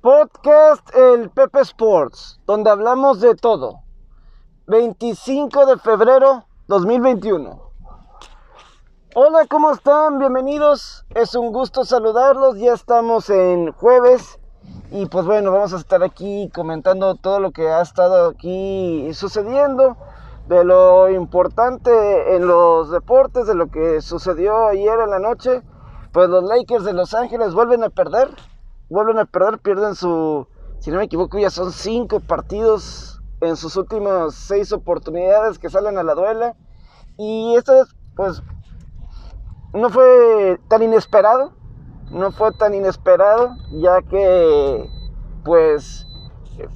Podcast El Pepe Sports, donde hablamos de todo. 25 de febrero 2021. Hola, ¿cómo están? Bienvenidos. Es un gusto saludarlos. Ya estamos en jueves. Y pues bueno, vamos a estar aquí comentando todo lo que ha estado aquí sucediendo. De lo importante en los deportes, de lo que sucedió ayer en la noche. Pues los Lakers de Los Ángeles vuelven a perder vuelven a perder, pierden su, si no me equivoco, ya son cinco partidos en sus últimas seis oportunidades que salen a la duela. Y esta vez, pues, no fue tan inesperado, no fue tan inesperado, ya que, pues,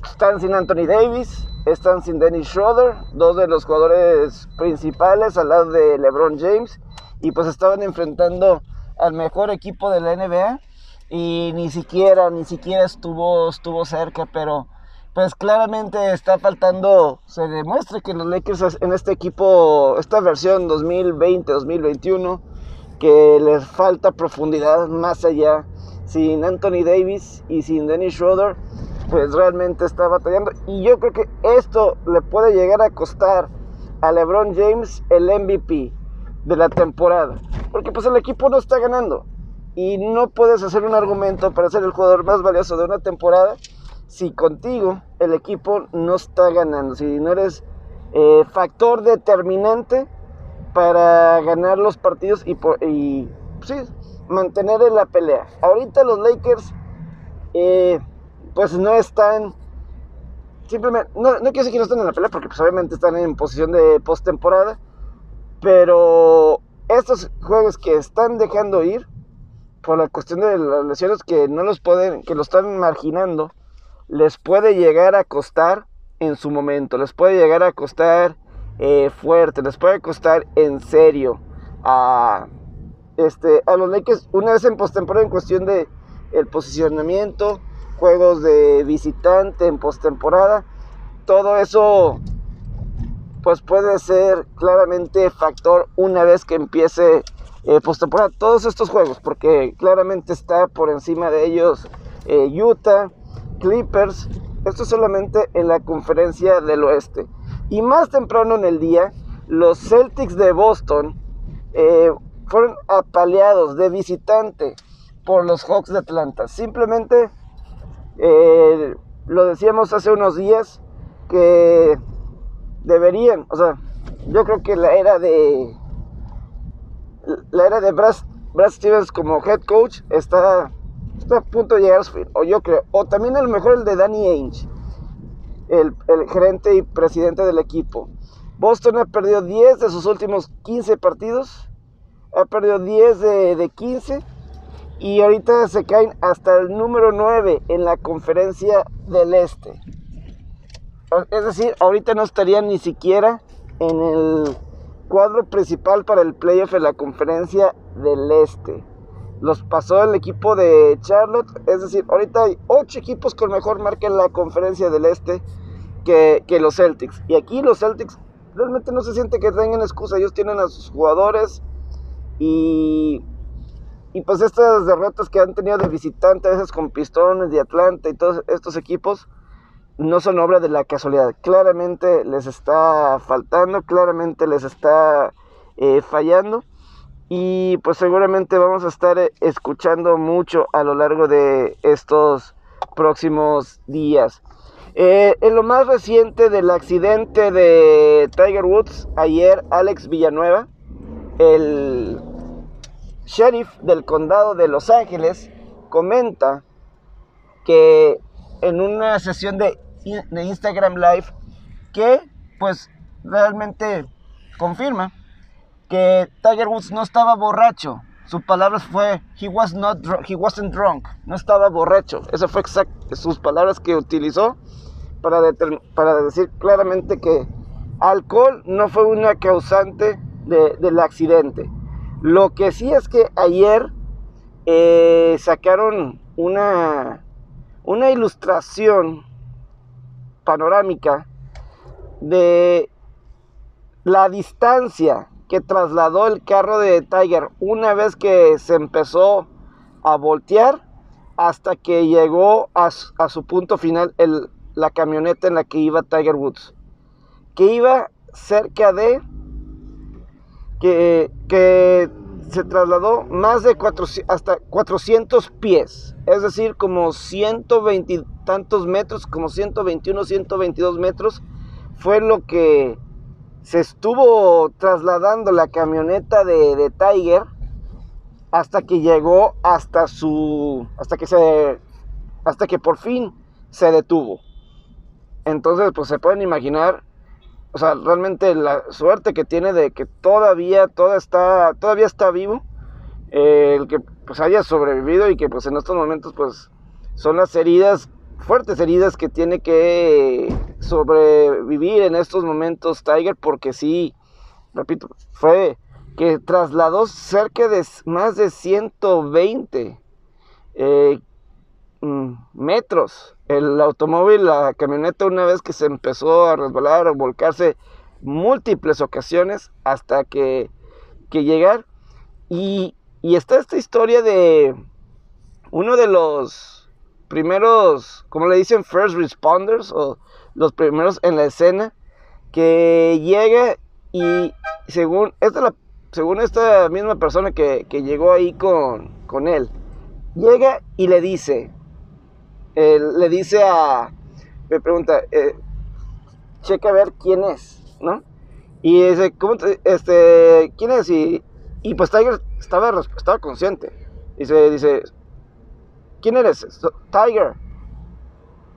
están sin Anthony Davis, están sin Dennis Schroeder, dos de los jugadores principales al lado de LeBron James, y pues estaban enfrentando al mejor equipo de la NBA y ni siquiera, ni siquiera estuvo, estuvo cerca, pero pues claramente está faltando, se demuestra que los Lakers en este equipo, esta versión 2020-2021, que les falta profundidad más allá. Sin Anthony Davis y sin Dennis Schroeder, pues realmente está batallando. Y yo creo que esto le puede llegar a costar a LeBron James el MVP de la temporada. Porque pues el equipo no está ganando. Y no puedes hacer un argumento para ser el jugador más valioso de una temporada si contigo el equipo no está ganando, si no eres eh, factor determinante para ganar los partidos y, mantener en la pelea. Ahorita los Lakers eh, pues no están simplemente, no, no quiero decir que no están en la pelea porque pues obviamente están en posición de postemporada, pero estos juegos que están dejando ir por la cuestión de las lesiones que no los pueden, que lo están marginando, les puede llegar a costar en su momento, les puede llegar a costar eh, fuerte, les puede costar en serio a, este, a los Lakers una vez en postemporada en cuestión de el posicionamiento, juegos de visitante en postemporada, todo eso pues puede ser claramente factor una vez que empiece eh, postemporada, todos estos juegos, porque claramente está por encima de ellos eh, Utah, Clippers, esto solamente en la conferencia del oeste. Y más temprano en el día, los Celtics de Boston eh, fueron apaleados de visitante por los Hawks de Atlanta. Simplemente eh, lo decíamos hace unos días que deberían, o sea, yo creo que la era de la era de Brad, Stevens como head coach está, a punto de llegar a su fin, o yo creo, o también a lo mejor el de Danny Ainge, el, el gerente y presidente del equipo. Boston ha perdido 10 de sus últimos 15 partidos, ha perdido 10 de, de 15 y ahorita se caen hasta el número 9 en la conferencia del este. Es decir, ahorita no estarían ni siquiera en el cuadro principal para el playoff en la conferencia del Este. Los pasó el equipo de Charlotte, es decir, ahorita hay ocho equipos con mejor marca en la conferencia del Este que, que los Celtics. Y aquí los Celtics realmente no se siente que tengan excusa, ellos tienen a sus jugadores y, y pues estas derrotas que han tenido de visitante, a veces con Pistones de Atlanta y todos estos equipos, no son obra de la casualidad. Claramente les está faltando, claramente les está eh, fallando. Y pues seguramente vamos a estar eh, escuchando mucho a lo largo de estos próximos días. Eh, en lo más reciente del accidente de Tiger Woods, ayer Alex Villanueva, el sheriff del condado de Los Ángeles, comenta que en una sesión de de Instagram Live que pues realmente confirma que Tiger Woods no estaba borracho. Su palabra fue he was not he wasn't drunk, no estaba borracho. Eso fue exacto sus palabras que utilizó para, para decir claramente que alcohol no fue una causante del accidente. Lo que sí es que ayer eh, sacaron una, una ilustración panorámica de la distancia que trasladó el carro de Tiger una vez que se empezó a voltear hasta que llegó a, su punto final el, la camioneta en la que iba Tiger Woods, que iba cerca de que, que se trasladó más de hasta 400 pies, es decir, como 120 tantos metros, como 121, 122 metros, fue lo que se estuvo trasladando la camioneta de, de Tiger hasta que llegó hasta su, hasta que se, hasta que por fin se detuvo. Entonces, pues se pueden imaginar o sea, realmente la suerte que tiene de que todavía, toda está, todavía está vivo, eh, el que pues haya sobrevivido y que pues en estos momentos pues son las heridas, fuertes heridas que tiene que sobrevivir en estos momentos Tiger, porque sí, repito, fue que trasladó cerca de más de 120 eh, mm, metros el automóvil, la camioneta, una vez que se empezó a resbalar o volcarse múltiples ocasiones hasta que, que llegar. Y, y está esta historia de uno de los primeros, como le dicen, first responders o los primeros en la escena, que llega y según esta, la, según esta misma persona que, que llegó ahí con, con él, llega y le dice, le dice a, me pregunta, eh, checa a ver quién es, ¿no? Y dice, ¿cómo este, quién es? Y, y pues Tiger estaba, estaba consciente. Dice, dice, ¿quién eres? Tiger.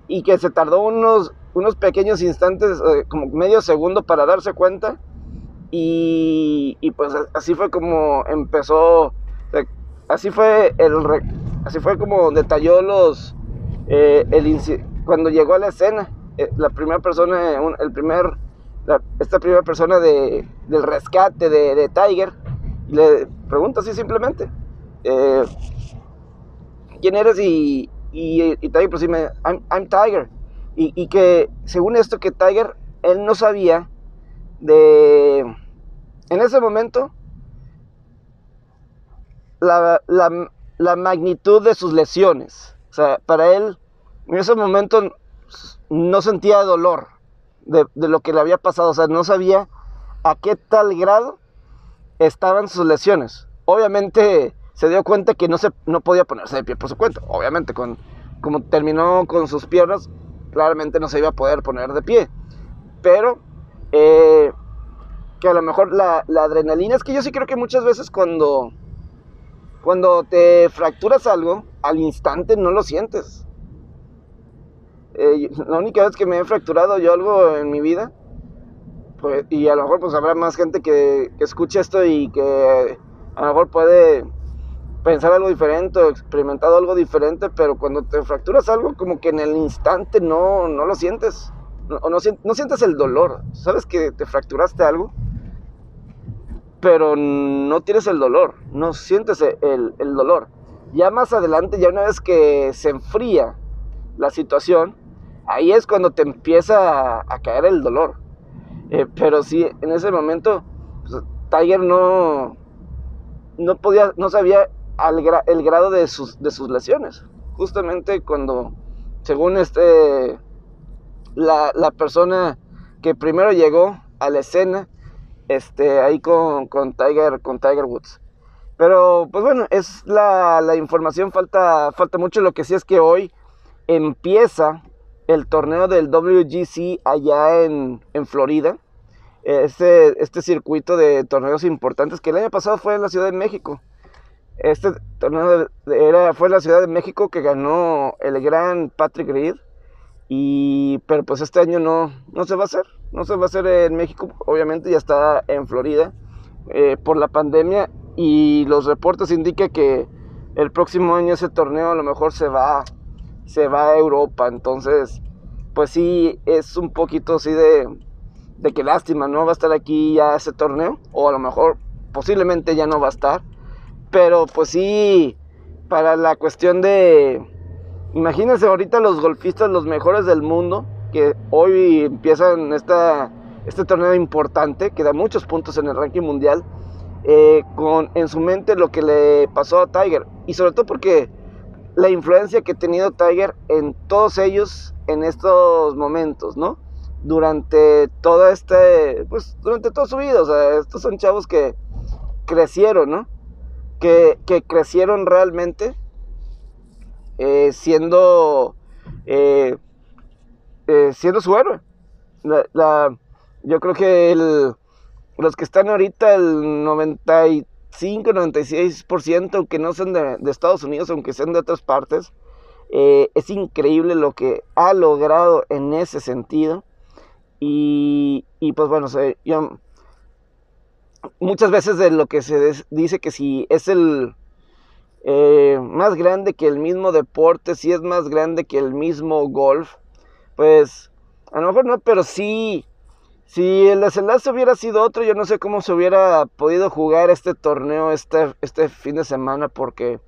Y que se tardó unos, unos pequeños instantes, eh, como medio segundo para darse cuenta. Y, y, pues así fue como empezó, así fue el, así fue como detalló los, eh, cuando llegó a la escena, eh, la primera persona, el primer, esta primera persona de, del rescate de, Tiger, le pregunta así simplemente, eh, ¿quién eres? Y, Tiger pues I'm, Tiger. Y, que según esto que Tiger, él no sabía de, en ese momento, la, la magnitud de sus lesiones. O sea, para él, en ese momento no sentía dolor de, lo que le había pasado. O sea, no sabía a qué tal grado estaban sus lesiones. Obviamente se dio cuenta que no, se, no podía ponerse de pie por su cuenta. Obviamente, con, como terminó con sus piernas, claramente no se iba a poder poner de pie. Pero eh, que a lo mejor la, la, adrenalina es que yo sí creo que muchas veces cuando, cuando te fracturas algo, al instante no lo sientes. Eh, la única vez que me he fracturado yo algo en mi vida, pues, y a lo mejor pues habrá más gente que, escuche esto y que a lo mejor puede pensar algo diferente o experimentado algo diferente, pero cuando te fracturas algo, como que en el instante no, no lo sientes, no, no, sientes el dolor. Sabes que te fracturaste algo, pero no tienes el dolor, no sientes el dolor. Ya más adelante, ya una vez que se enfría la situación, ahí es cuando te empieza a, caer el dolor. Eh, pero sí, en ese momento, pues, Tiger no, no podía, no sabía el grado de sus, de sus lesiones. Justamente cuando, según este, la, la, persona que primero llegó a la escena, este, ahí con, con, Tiger, con Tiger Woods. Pero pues bueno, es la, información, falta, falta mucho. Lo que sí es que hoy empieza el torneo del WGC allá en, Florida. Este, este circuito de torneos importantes que el año pasado fue en la Ciudad de México. Este torneo era, fue en la Ciudad de México que ganó el gran Patrick Reed. Y, pero pues este año no, no se va a hacer. No se va a hacer en México, obviamente ya está en Florida. Eh, por la pandemia y los reportes indican que el próximo año ese torneo a lo mejor se va, se va a Europa. Entonces, pues sí, es un poquito así de, de que lástima, no va a estar aquí ya ese torneo. O a lo mejor posiblemente ya no va a estar. Pero pues sí, para la cuestión de... Imagínense ahorita los golfistas, los mejores del mundo, que hoy empiezan esta, este torneo importante, que da muchos puntos en el ranking mundial eh, con en su mente lo que le pasó a Tiger. Y sobre todo porque la influencia que ha tenido Tiger en todos ellos en estos momentos, ¿no? Durante todo este, pues durante toda su vida, o sea, estos son chavos que crecieron, ¿no? Que, crecieron realmente eh, siendo, eh, siendo su héroe. La, yo creo que el, los que están ahorita, el 95, 96%, aunque no sean de, Estados Unidos, aunque sean de otras partes, eh, es increíble lo que ha logrado en ese sentido. Y, pues bueno, yo, muchas veces de lo que se dice que si es el eh, más grande que el mismo deporte, si es más grande que el mismo golf, pues a lo mejor no, pero sí si el desenlace hubiera sido otro, yo no sé cómo se hubiera podido jugar este torneo este, este fin de semana, porque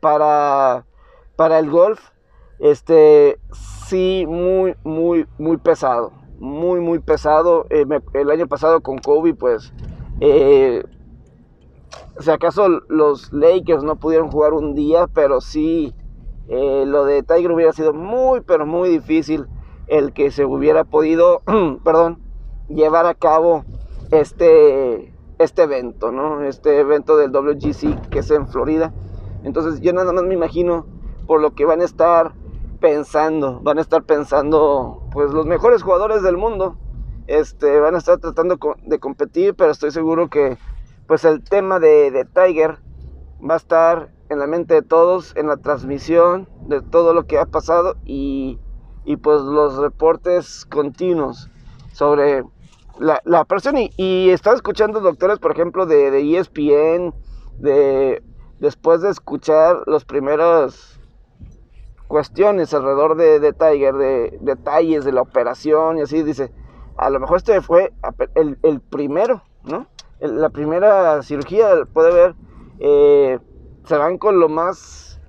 para, para el golf, este, sí, muy, muy, muy pesado. Muy, muy pesado. Eh, el año pasado con Kobe, pues, eh, si acaso los Lakers no pudieron jugar un día, pero sí, eh, lo de Tiger hubiera sido muy, pero muy difícil el que se hubiera podido, perdón, llevar a cabo este, este evento, ¿no? Este evento del WGC que es en Florida. Entonces yo nada más me imagino por lo que van a estar pensando, van a estar pensando pues los mejores jugadores del mundo, este, van a estar tratando de competir, pero estoy seguro que pues el tema de, de Tiger va a estar en la mente de todos, en la transmisión de todo lo que ha pasado y, y pues los reportes continuos sobre la, la persona. Y, y, estaba escuchando doctores, por ejemplo, de, de ESPN, de, después de escuchar las primeras cuestiones alrededor de, de Tiger, de detalles de la operación y así, dice, a lo mejor este fue el, el primero, ¿no? la primera cirugía, puede ver, eh, se van con lo más...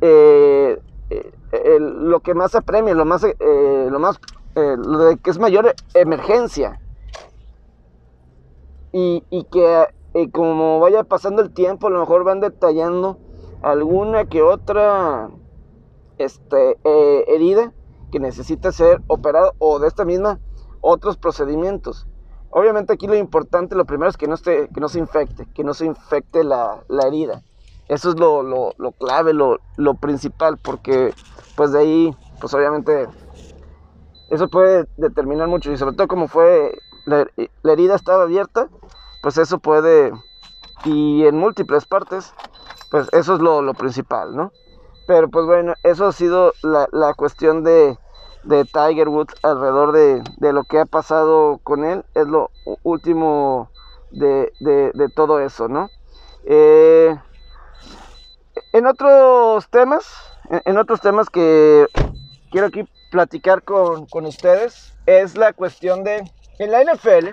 Eh, eh, lo que más apremia, lo más, lo más lo de que es mayor emergencia y, que eh, como vaya pasando el tiempo, a lo mejor van detallando alguna que otra este, eh, herida que necesita ser operado o de esta misma otros procedimientos. Obviamente aquí lo importante, lo primero es que no, esté, que no se infecte, que no se infecte la, herida. Eso es lo, lo, clave, lo, lo, principal, porque pues de ahí, pues obviamente, eso puede determinar mucho y sobre todo como fue la, herida estaba abierta, pues eso puede, y en múltiples partes, pues eso es lo, principal, ¿no? Pero pues bueno, eso ha sido la, cuestión de, Tiger Woods alrededor de, lo que ha pasado con él, es lo último de, todo eso, ¿no? Eh, en otros temas, en, otros temas que quiero aquí platicar con, con ustedes, es la cuestión de en la NFL,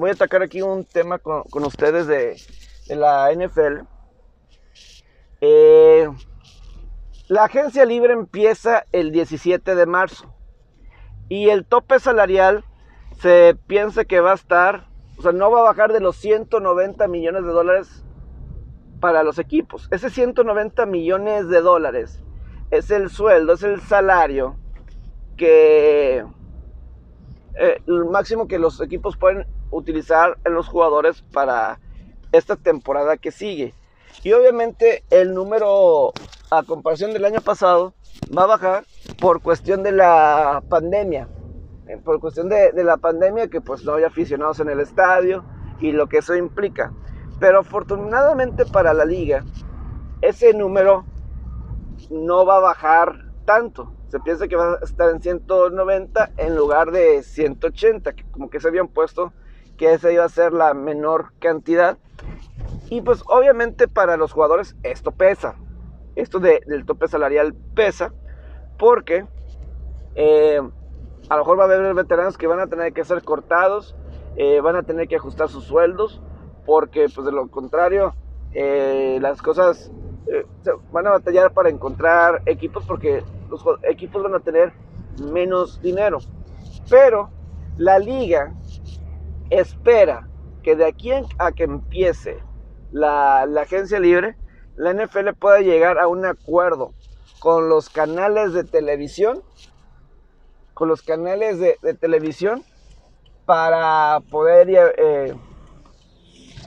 voy a atacar aquí un tema con, ustedes de, la NFL. Eh, la agencia libre empieza el 17 de marzo y el tope salarial se piensa que va a estar, o sea, no va a bajar de los 190 millones de dólares para los equipos. Ese 190 millones de dólares es el sueldo, es el salario que eh, el máximo que los equipos pueden utilizar en los jugadores para esta temporada que sigue. Y obviamente el número a comparación del año pasado va a bajar por cuestión de la pandemia. Eh, por cuestión de, de la pandemia que pues no hay aficionados en el estadio y lo que eso implica. Pero afortunadamente para la liga ese número no va a bajar tanto se piensa que va a estar en 190 en lugar de 180, que como que se habían puesto que esa iba a ser la menor cantidad. Y pues obviamente para los jugadores esto pesa. Esto del tope salarial pesa porque eh, a lo mejor va a haber veteranos que van a tener que ser cortados, eh, van a tener que ajustar sus sueldos, porque pues de lo contrario eh, las cosas van a batallar para encontrar equipos porque los equipos van a tener menos dinero. Pero la liga espera que de aquí a que empiece la, agencia libre, la NFL pueda llegar a un acuerdo con los canales de televisión, con los canales de, televisión, para poder eh,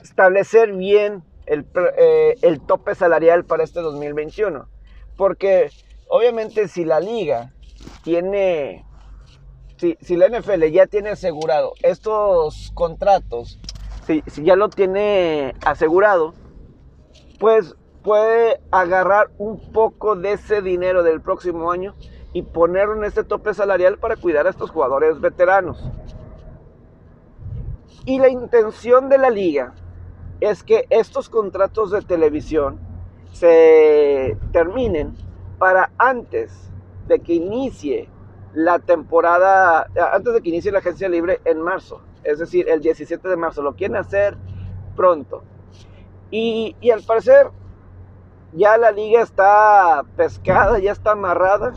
establecer bien el, eh, el tope salarial para este 2021. Porque obviamente si la liga tiene, si, si la NFL ya tiene asegurado estos contratos, si, si ya lo tiene asegurado, pues puede agarrar un poco de ese dinero del próximo año y ponerlo en este tope salarial para cuidar a estos jugadores veteranos. Y la intención de la liga es que estos contratos de televisión se terminen para antes de que inicie la temporada, antes de que inicie la agencia libre en marzo, es decir, el 17 de marzo. Lo quieren hacer pronto. Y, y al parecer ya la liga está pescada, ya está amarrada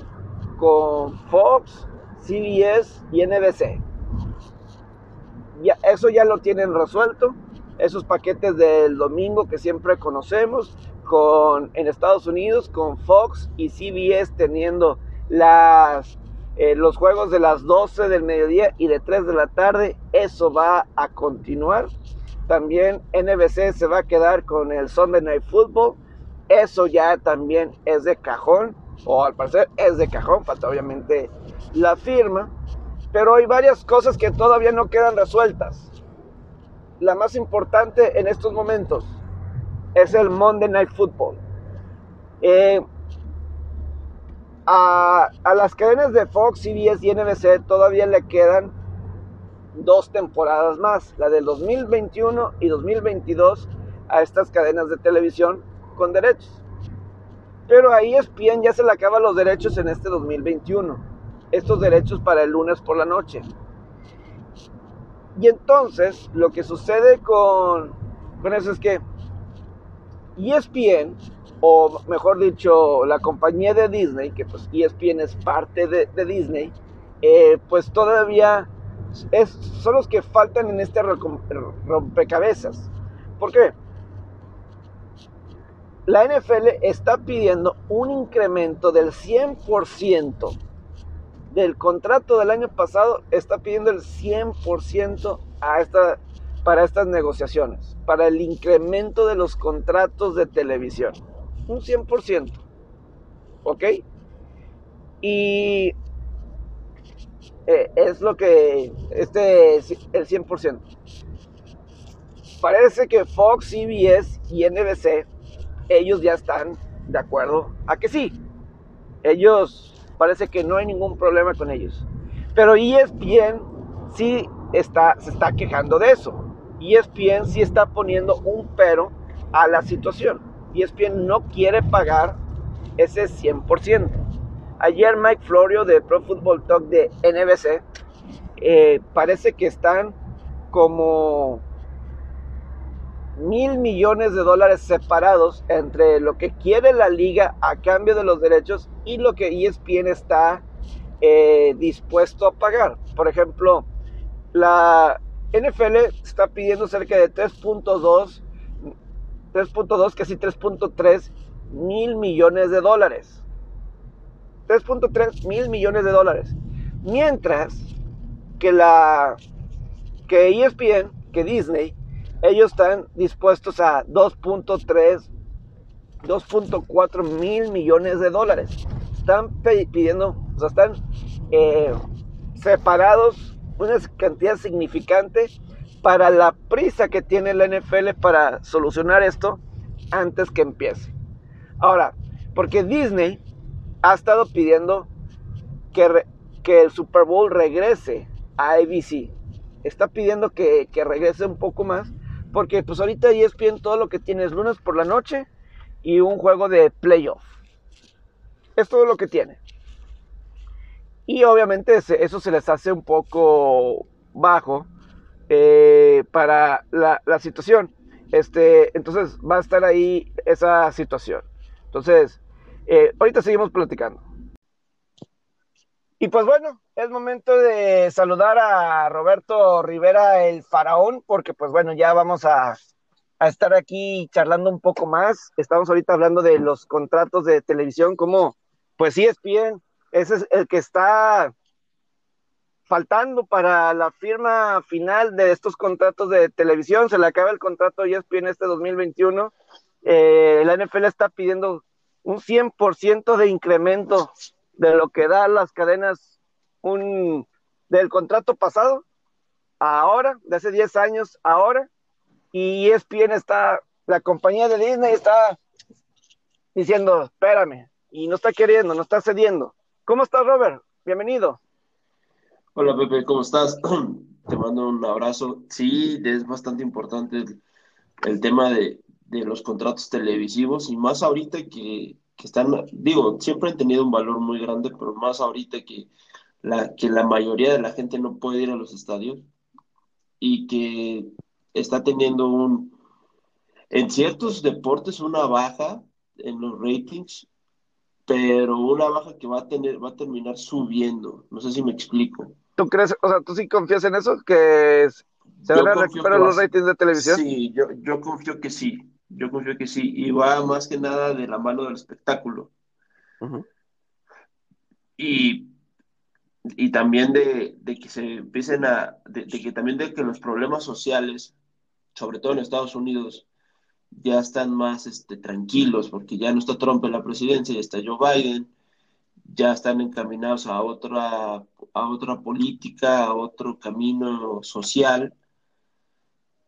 con Fox, CBS y NBC. Ya, eso ya lo tienen resuelto. Esos paquetes del domingo que siempre conocemos, con, en Estados Unidos, con Fox y CBS teniendo las, eh, los juegos de las 12 del mediodía y de 3 de la tarde. Eso va a continuar. También NBC se va a quedar con el Sunday Night Football eso ya también es de cajón, o al parecer es de cajón, falta obviamente la firma, pero hay varias cosas que todavía no quedan resueltas. La más importante en estos momentos es el Monday Night Football. Eh, a, las cadenas de Fox, CBS y NBC todavía le quedan dos temporadas más, la del 2021 y 2022 a estas cadenas de televisión con derechos. Pero ahí ESPN ya se le acaban los derechos en este 2021. Estos derechos para el lunes por la noche. Y entonces lo que sucede con, con eso es que ESPN, o mejor dicho, la compañía de Disney, que pues ESPN es parte de, Disney, eh, pues todavía es, son los que faltan en este rompecabezas. ¿Por qué? la NFL está pidiendo un incremento del 100% del contrato del año pasado, está pidiendo el 100% a esta, para estas negociaciones, para el incremento de los contratos de televisión. Un 100%. ¿Ok? Y eh, es lo que, este es el 100%. Parece que Fox, CBS y NBC ellos ya están de acuerdo a que sí. Ellos parece que no hay ningún problema con ellos. Pero ESPN sí está, se está quejando de eso. ESPN sí está poniendo un pero a la situación. ESPN no quiere pagar ese 100%. Ayer Mike Florio de Pro Football Talk de NBC eh, parece que están como mil millones de dólares separados entre lo que quiere la liga a cambio de los derechos y lo que ESPN está eh, dispuesto a pagar. Por ejemplo, la NFL está pidiendo cerca de 3.2, 3.2, casi 3.3 mil millones de dólares. 3.3 mil millones de dólares. Mientras que la que ESPN, que Disney, ellos están dispuestos a 2.3, 2.4 mil millones de dólares. Están pidiendo, o están eh, separados una cantidad significante para la prisa que tiene la NFL para solucionar esto antes que empiece. Ahora, porque Disney ha estado pidiendo que, el Super Bowl regrese a ABC. Está pidiendo que, que regrese un poco más porque pues ahorita ESPN todo lo que tiene es lunes por la noche y un juego de playoff. Es todo lo que tiene. Y obviamente eso se les hace un poco bajo eh, para la, situación. Este, entonces va a estar ahí esa situación. Entonces, eh, ahorita seguimos platicando. Y pues bueno, es momento de saludar a Roberto Rivera, el faraón, porque pues bueno, ya vamos a, estar aquí charlando un poco más. Estamos ahorita hablando de los contratos de televisión, como pues sí es bien, ese es el que está faltando para la firma final de estos contratos de televisión. Se le acaba el contrato a ESPN este 2021. Eh, la NFL está pidiendo un 100% de incremento de lo que da las cadenas del contrato pasado, ahora, de hace 10 años, ahora, y ESPN está, la compañía de Disney está diciendo, espérame, y no está queriendo, no está cediendo. ¿Cómo estás, Robert? Bienvenido. Hola, Pepe, ¿cómo estás? Te mando un abrazo. Sí, es bastante importante el, tema de, los contratos televisivos y más ahorita que, que, están, digo, siempre han tenido un valor muy grande, pero más ahorita que la, que la mayoría de la gente no puede ir a los estadios y que está teniendo un, en ciertos deportes una baja en los ratings, pero una baja que va a tener, va a terminar subiendo. No sé si me explico. ¿Tú crees, o sea, tú sí confías en eso? ¿Que se van a recuperar los ratings de televisión? Sí, yo, yo confío que sí. Yo confío que sí. Y va más que nada de la mano del espectáculo. Y y también de, que se empiecen a, de, que también de que los problemas sociales, sobre todo en Estados Unidos, ya están más este, tranquilos, porque ya no está Trump en la presidencia, ya está Joe Biden, ya están encaminados a otra, a otra política, a otro camino social,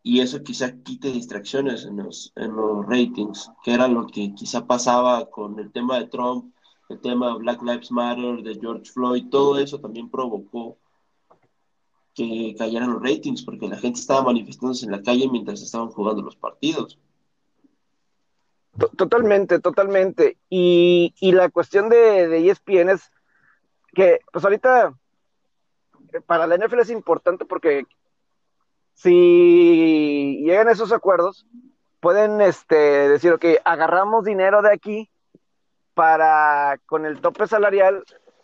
y eso quizá quite distracciones en los, en los ratings, que era lo que quizá pasaba con el tema de Trump el tema de Black Lives Matter, de George Floyd, todo eso también provocó que cayeran los ratings, porque la gente estaba manifestándose en la calle mientras estaban jugando los partidos. Totalmente, totalmente. Y, la cuestión de, de ESPN es que, pues ahorita, para la NFL es importante porque si llegan a esos acuerdos, pueden este, decir, ok, agarramos dinero de aquí para, con el tope salarial,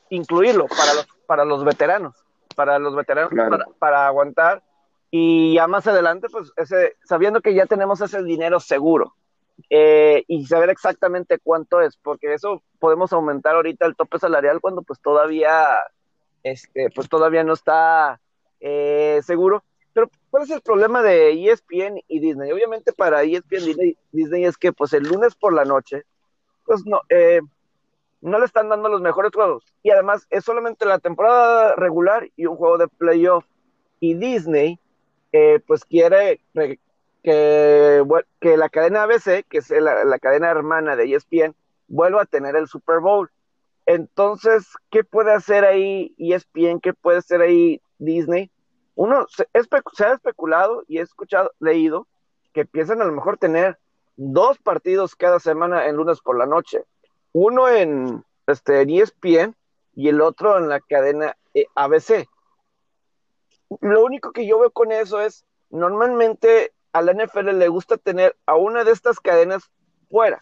incluirlo para los, para los veteranos, para los veteranos, para, aguantar. Y ya más adelante, pues, ese, sabiendo que ya tenemos ese dinero seguro eh, y saber exactamente cuánto es, porque eso podemos aumentar ahorita el tope salarial cuando pues todavía, este, pues todavía no está eh, seguro. Pero, ¿cuál es el problema de ESPN y Disney? Obviamente para ESPN y Disney es que pues el lunes por la noche pues no, eh, no le están dando los mejores juegos. Y además es solamente la temporada regular y un juego de playoff. Y Disney, eh, pues quiere que, la cadena ABC, que es la, cadena hermana de ESPN, vuelva a tener el Super Bowl. Entonces, ¿qué puede hacer ahí ESPN? ¿Qué puede hacer ahí Disney? Uno se, ha especulado y he escuchado, leído, que piensan a lo mejor tener dos partidos cada semana en lunes por la noche. Uno en, este, ESPN y el otro en la cadena eh, ABC. Lo único que yo veo con eso es, normalmente a la NFL le gusta tener a una de estas cadenas fuera,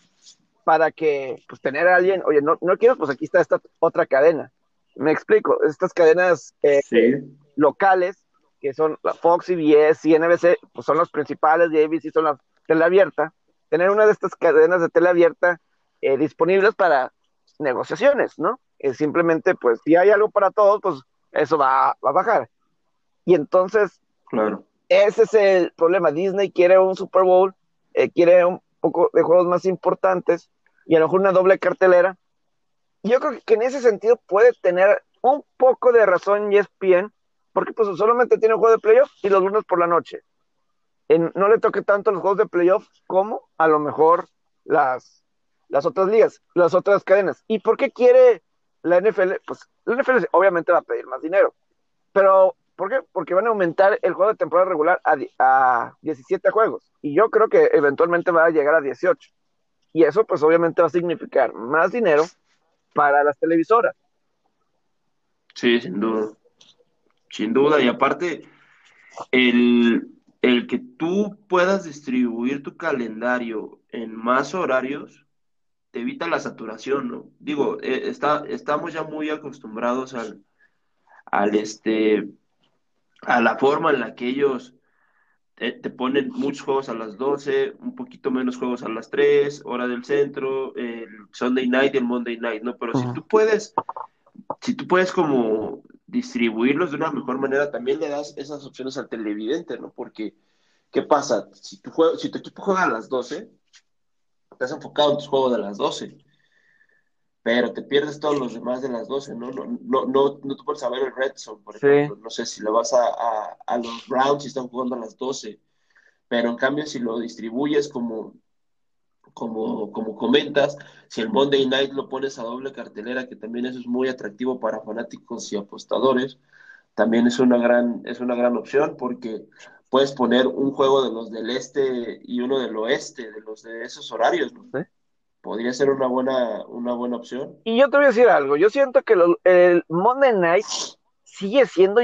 para que, pues, tener a alguien, oye, no, no quiero, pues aquí está esta otra cadena. Me explico, estas cadenas eh, locales, que son la Fox, CBS y NBC, pues son los principales, y ABC son la tele abierta, tener una de estas cadenas de tele abierta eh, disponibles para negociaciones, ¿no? Eh, simplemente, pues, si hay algo para todos, pues eso va, a bajar. Y entonces, claro. Ese es el problema. Disney quiere un Super Bowl, eh, quiere un poco de juegos más importantes y a lo mejor una doble cartelera. Yo creo que en ese sentido puede tener un poco de razón ESPN, porque pues solamente tiene un juego de playoff y los lunes por la noche no le toque tanto los juegos de playoff como a lo mejor las, las otras ligas, las otras cadenas. ¿Y por qué quiere la NFL? Pues la NFL obviamente va a pedir más dinero, pero ¿por qué? Porque van a aumentar el juego de temporada regular a, a 17 juegos y yo creo que eventualmente va a llegar a 18. Y eso pues obviamente va a significar más dinero para las televisoras. Sí, sin duda. Sin duda. Y aparte, el, el que tú puedas distribuir tu calendario en más horarios te evita la saturación, ¿no? Digo, eh, está, estamos ya muy acostumbrados al, al este, a la forma en la que ellos te, ponen muchos juegos a las 12, un poquito menos juegos a las 3, hora del centro, el Sunday night y el Monday night, ¿no? Pero si tú puedes, si tú puedes como distribuirlos de una mejor manera, también le das esas opciones al televidente, ¿no? Porque, ¿qué pasa? Si tu, juego, si tu equipo juega a las 12, estás enfocado en tus juegos de las 12 pero te pierdes todos los demás de las 12, ¿no? No, no, no, no te puedes saber el Red Zone, por ejemplo. No sé si lo vas a, a, los Browns y están jugando a las 12, pero en cambio si lo distribuyes como, como, como comentas, si el Monday Night lo pones a doble cartelera, que también eso es muy atractivo para fanáticos y apostadores, también es una gran, es una gran opción porque puedes poner un juego de los del este y uno del oeste, de los de esos horarios, ¿no? Podría ser una buena, una buena opción. Y yo te voy a decir algo, yo siento que el Monday Night sigue siendo,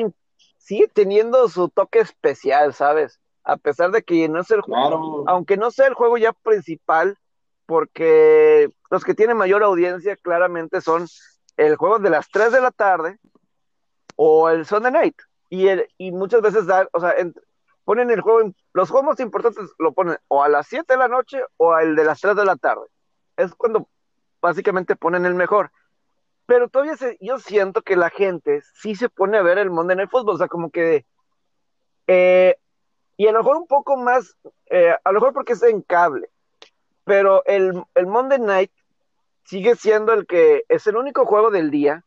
sigue teniendo su toque especial, ¿sabes? A pesar de que no es el juego, aunque no sea el juego ya principal, porque los que tienen mayor audiencia claramente son el juego de las 3 de la tarde o el Sunday Night. Y, el, y muchas veces da, o sea, ponen el juego, los juegos más importantes lo ponen o a las 7 de la noche o al de las 3 de la tarde es cuando básicamente ponen el mejor. Pero todavía yo siento que la gente sí se pone a ver el Monday Night Football, o sea, como que... Eh, y a lo mejor un poco más, eh, a lo mejor porque es en cable, pero el, el Monday Night sigue siendo el que es el único juego del día,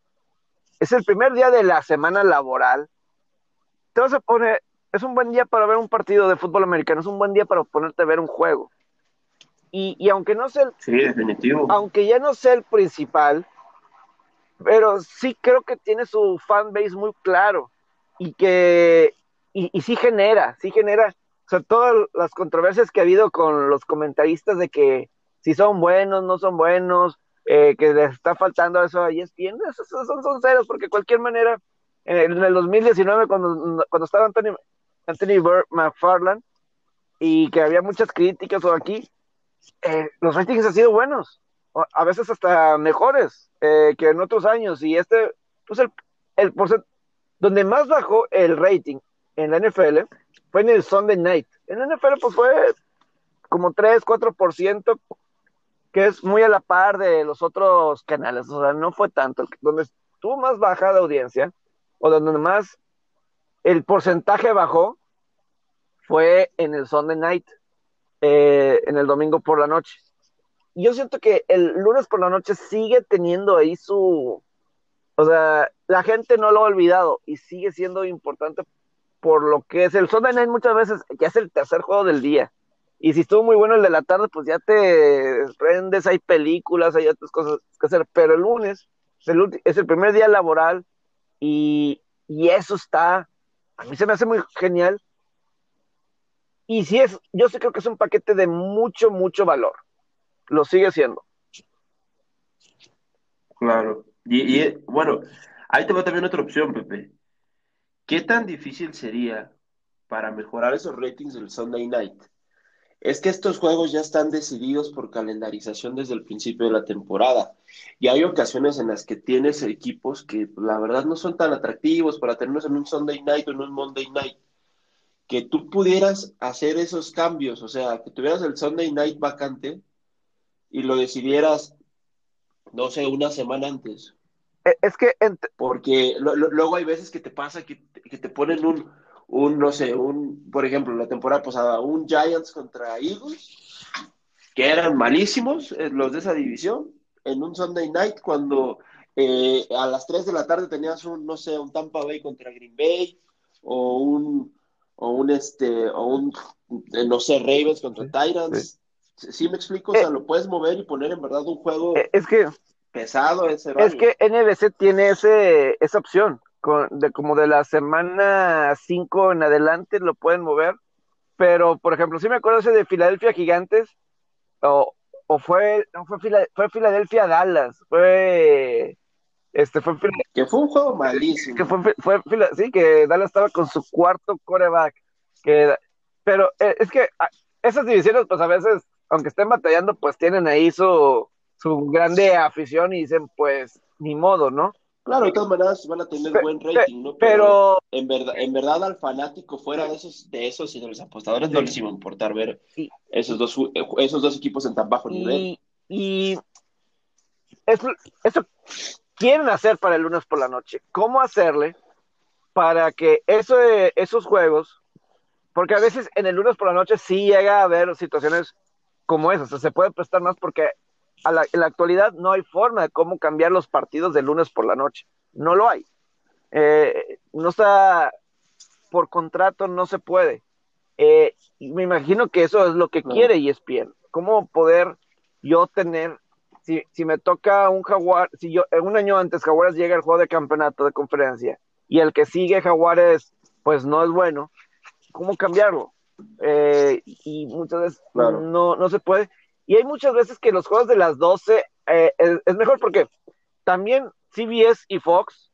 es el primer día de la semana laboral. Se pone, es un buen día para ver un partido de fútbol americano, es un buen día para ponerte a ver un juego. Y, aunque no sea el, sí, definitivo. aunque ya no sea el principal, pero sí creo que tiene su fan base muy claro y que y, y sí genera, sí genera, o sea, todas las controversias que ha habido con los comentaristas de que si son buenos, no son buenos, eh, que les está faltando eso a ESPN, esos son, son ceros, porque de cualquier manera, en el 2019, cuando, cuando estaba Anthony, Anthony McFarland, y que había muchas críticas o aquí, eh, los ratings han sido buenos, a veces hasta mejores eh, que en otros años. Y este, pues el, el donde más bajó el rating en la NFL fue en el Sunday Night. En la NFL, pues fue como 3, 4%, que es muy a la par de los otros canales. O sea, no fue tanto. Donde tuvo más baja de audiencia, o donde más el porcentaje bajó, fue en el Sunday Night. Eh, en el domingo por la noche. Yo siento que el lunes por la noche sigue teniendo ahí su, o sea, la gente no lo ha olvidado y sigue siendo importante por lo que es el Sunday Night muchas veces, que es el tercer juego del día. Y si estuvo muy bueno el de la tarde, pues ya te prendes, hay películas, hay otras cosas que hacer. Pero el lunes es el, es el primer día laboral y, y, eso está, a mí se me hace muy genial y si es, yo sí creo que es un paquete de mucho, mucho valor. Lo sigue siendo. Claro. Y, bueno, ahí te va también otra opción, Pepe. ¿Qué tan difícil sería para mejorar esos ratings del Sunday Night? Es que estos juegos ya están decididos por calendarización desde el principio de la temporada. Y hay ocasiones en las que tienes equipos que la verdad no son tan atractivos para tenerlos en un Sunday Night o en un Monday Night que tú pudieras hacer esos cambios, o sea, que tuvieras el Sunday night vacante y lo decidieras, no sé, una semana antes. E, es que... Porque luego hay veces que te pasa que, te ponen un, un, no sé, un, por ejemplo, la temporada pasada, un Giants contra Eagles, que eran malísimos eh, los de esa división, en un Sunday night cuando eh, a las 3 de la tarde tenías un, no sé, un Tampa Bay contra Green Bay o un o un este o un eh, no sé Ravens contra Titans. sí. me explico o sea eh, lo puedes mover y poner en verdad un juego eh, es que pesado ese es que NBC tiene ese esa opción de como de la semana 5 en adelante lo pueden mover pero por ejemplo si me acuerdo ese de Filadelfia Gigantes o, o fue no fue, fue Filadelfia Dallas fue este fue que fue un juego malísimo. Que fue, fue, sí, que Dallas estaba con su cuarto coreback. Que, pero eh, es que ah, esas divisiones, pues a veces, aunque estén batallando, pues tienen ahí su, su grande afición y dicen, pues, ni modo, ¿no? Claro, de todas maneras van a tener buen rating, ¿no? Pero, en verdad, en verdad al fanático fuera de esos, de esos y de los apostadores no les iba a importar ver esos dos, esos dos equipos en tan bajo nivel. Y eso, eso quieren hacer para el lunes por la noche. ¿Cómo hacerle para que eso, esos juegos, porque a veces en el lunes por la noche sí llega a haber situaciones como esas, o sea, se puede prestar más porque en la actualidad no hay forma de cómo cambiar los partidos del lunes por la noche. No lo hay. Eh, no está por contrato, no se puede. Eh, me imagino que eso es lo que quiere y quiere ESPN. ¿Cómo poder yo tener, si, si me toca un Jaguar, si yo un año antes Jaguares llega al juego de campeonato de conferencia y el que sigue Jaguares pues no es bueno, ¿cómo cambiarlo? Eh, y muchas veces no, no se puede. Y hay muchas veces que los juegos de las 12 eh, es, mejor porque también CBS y Fox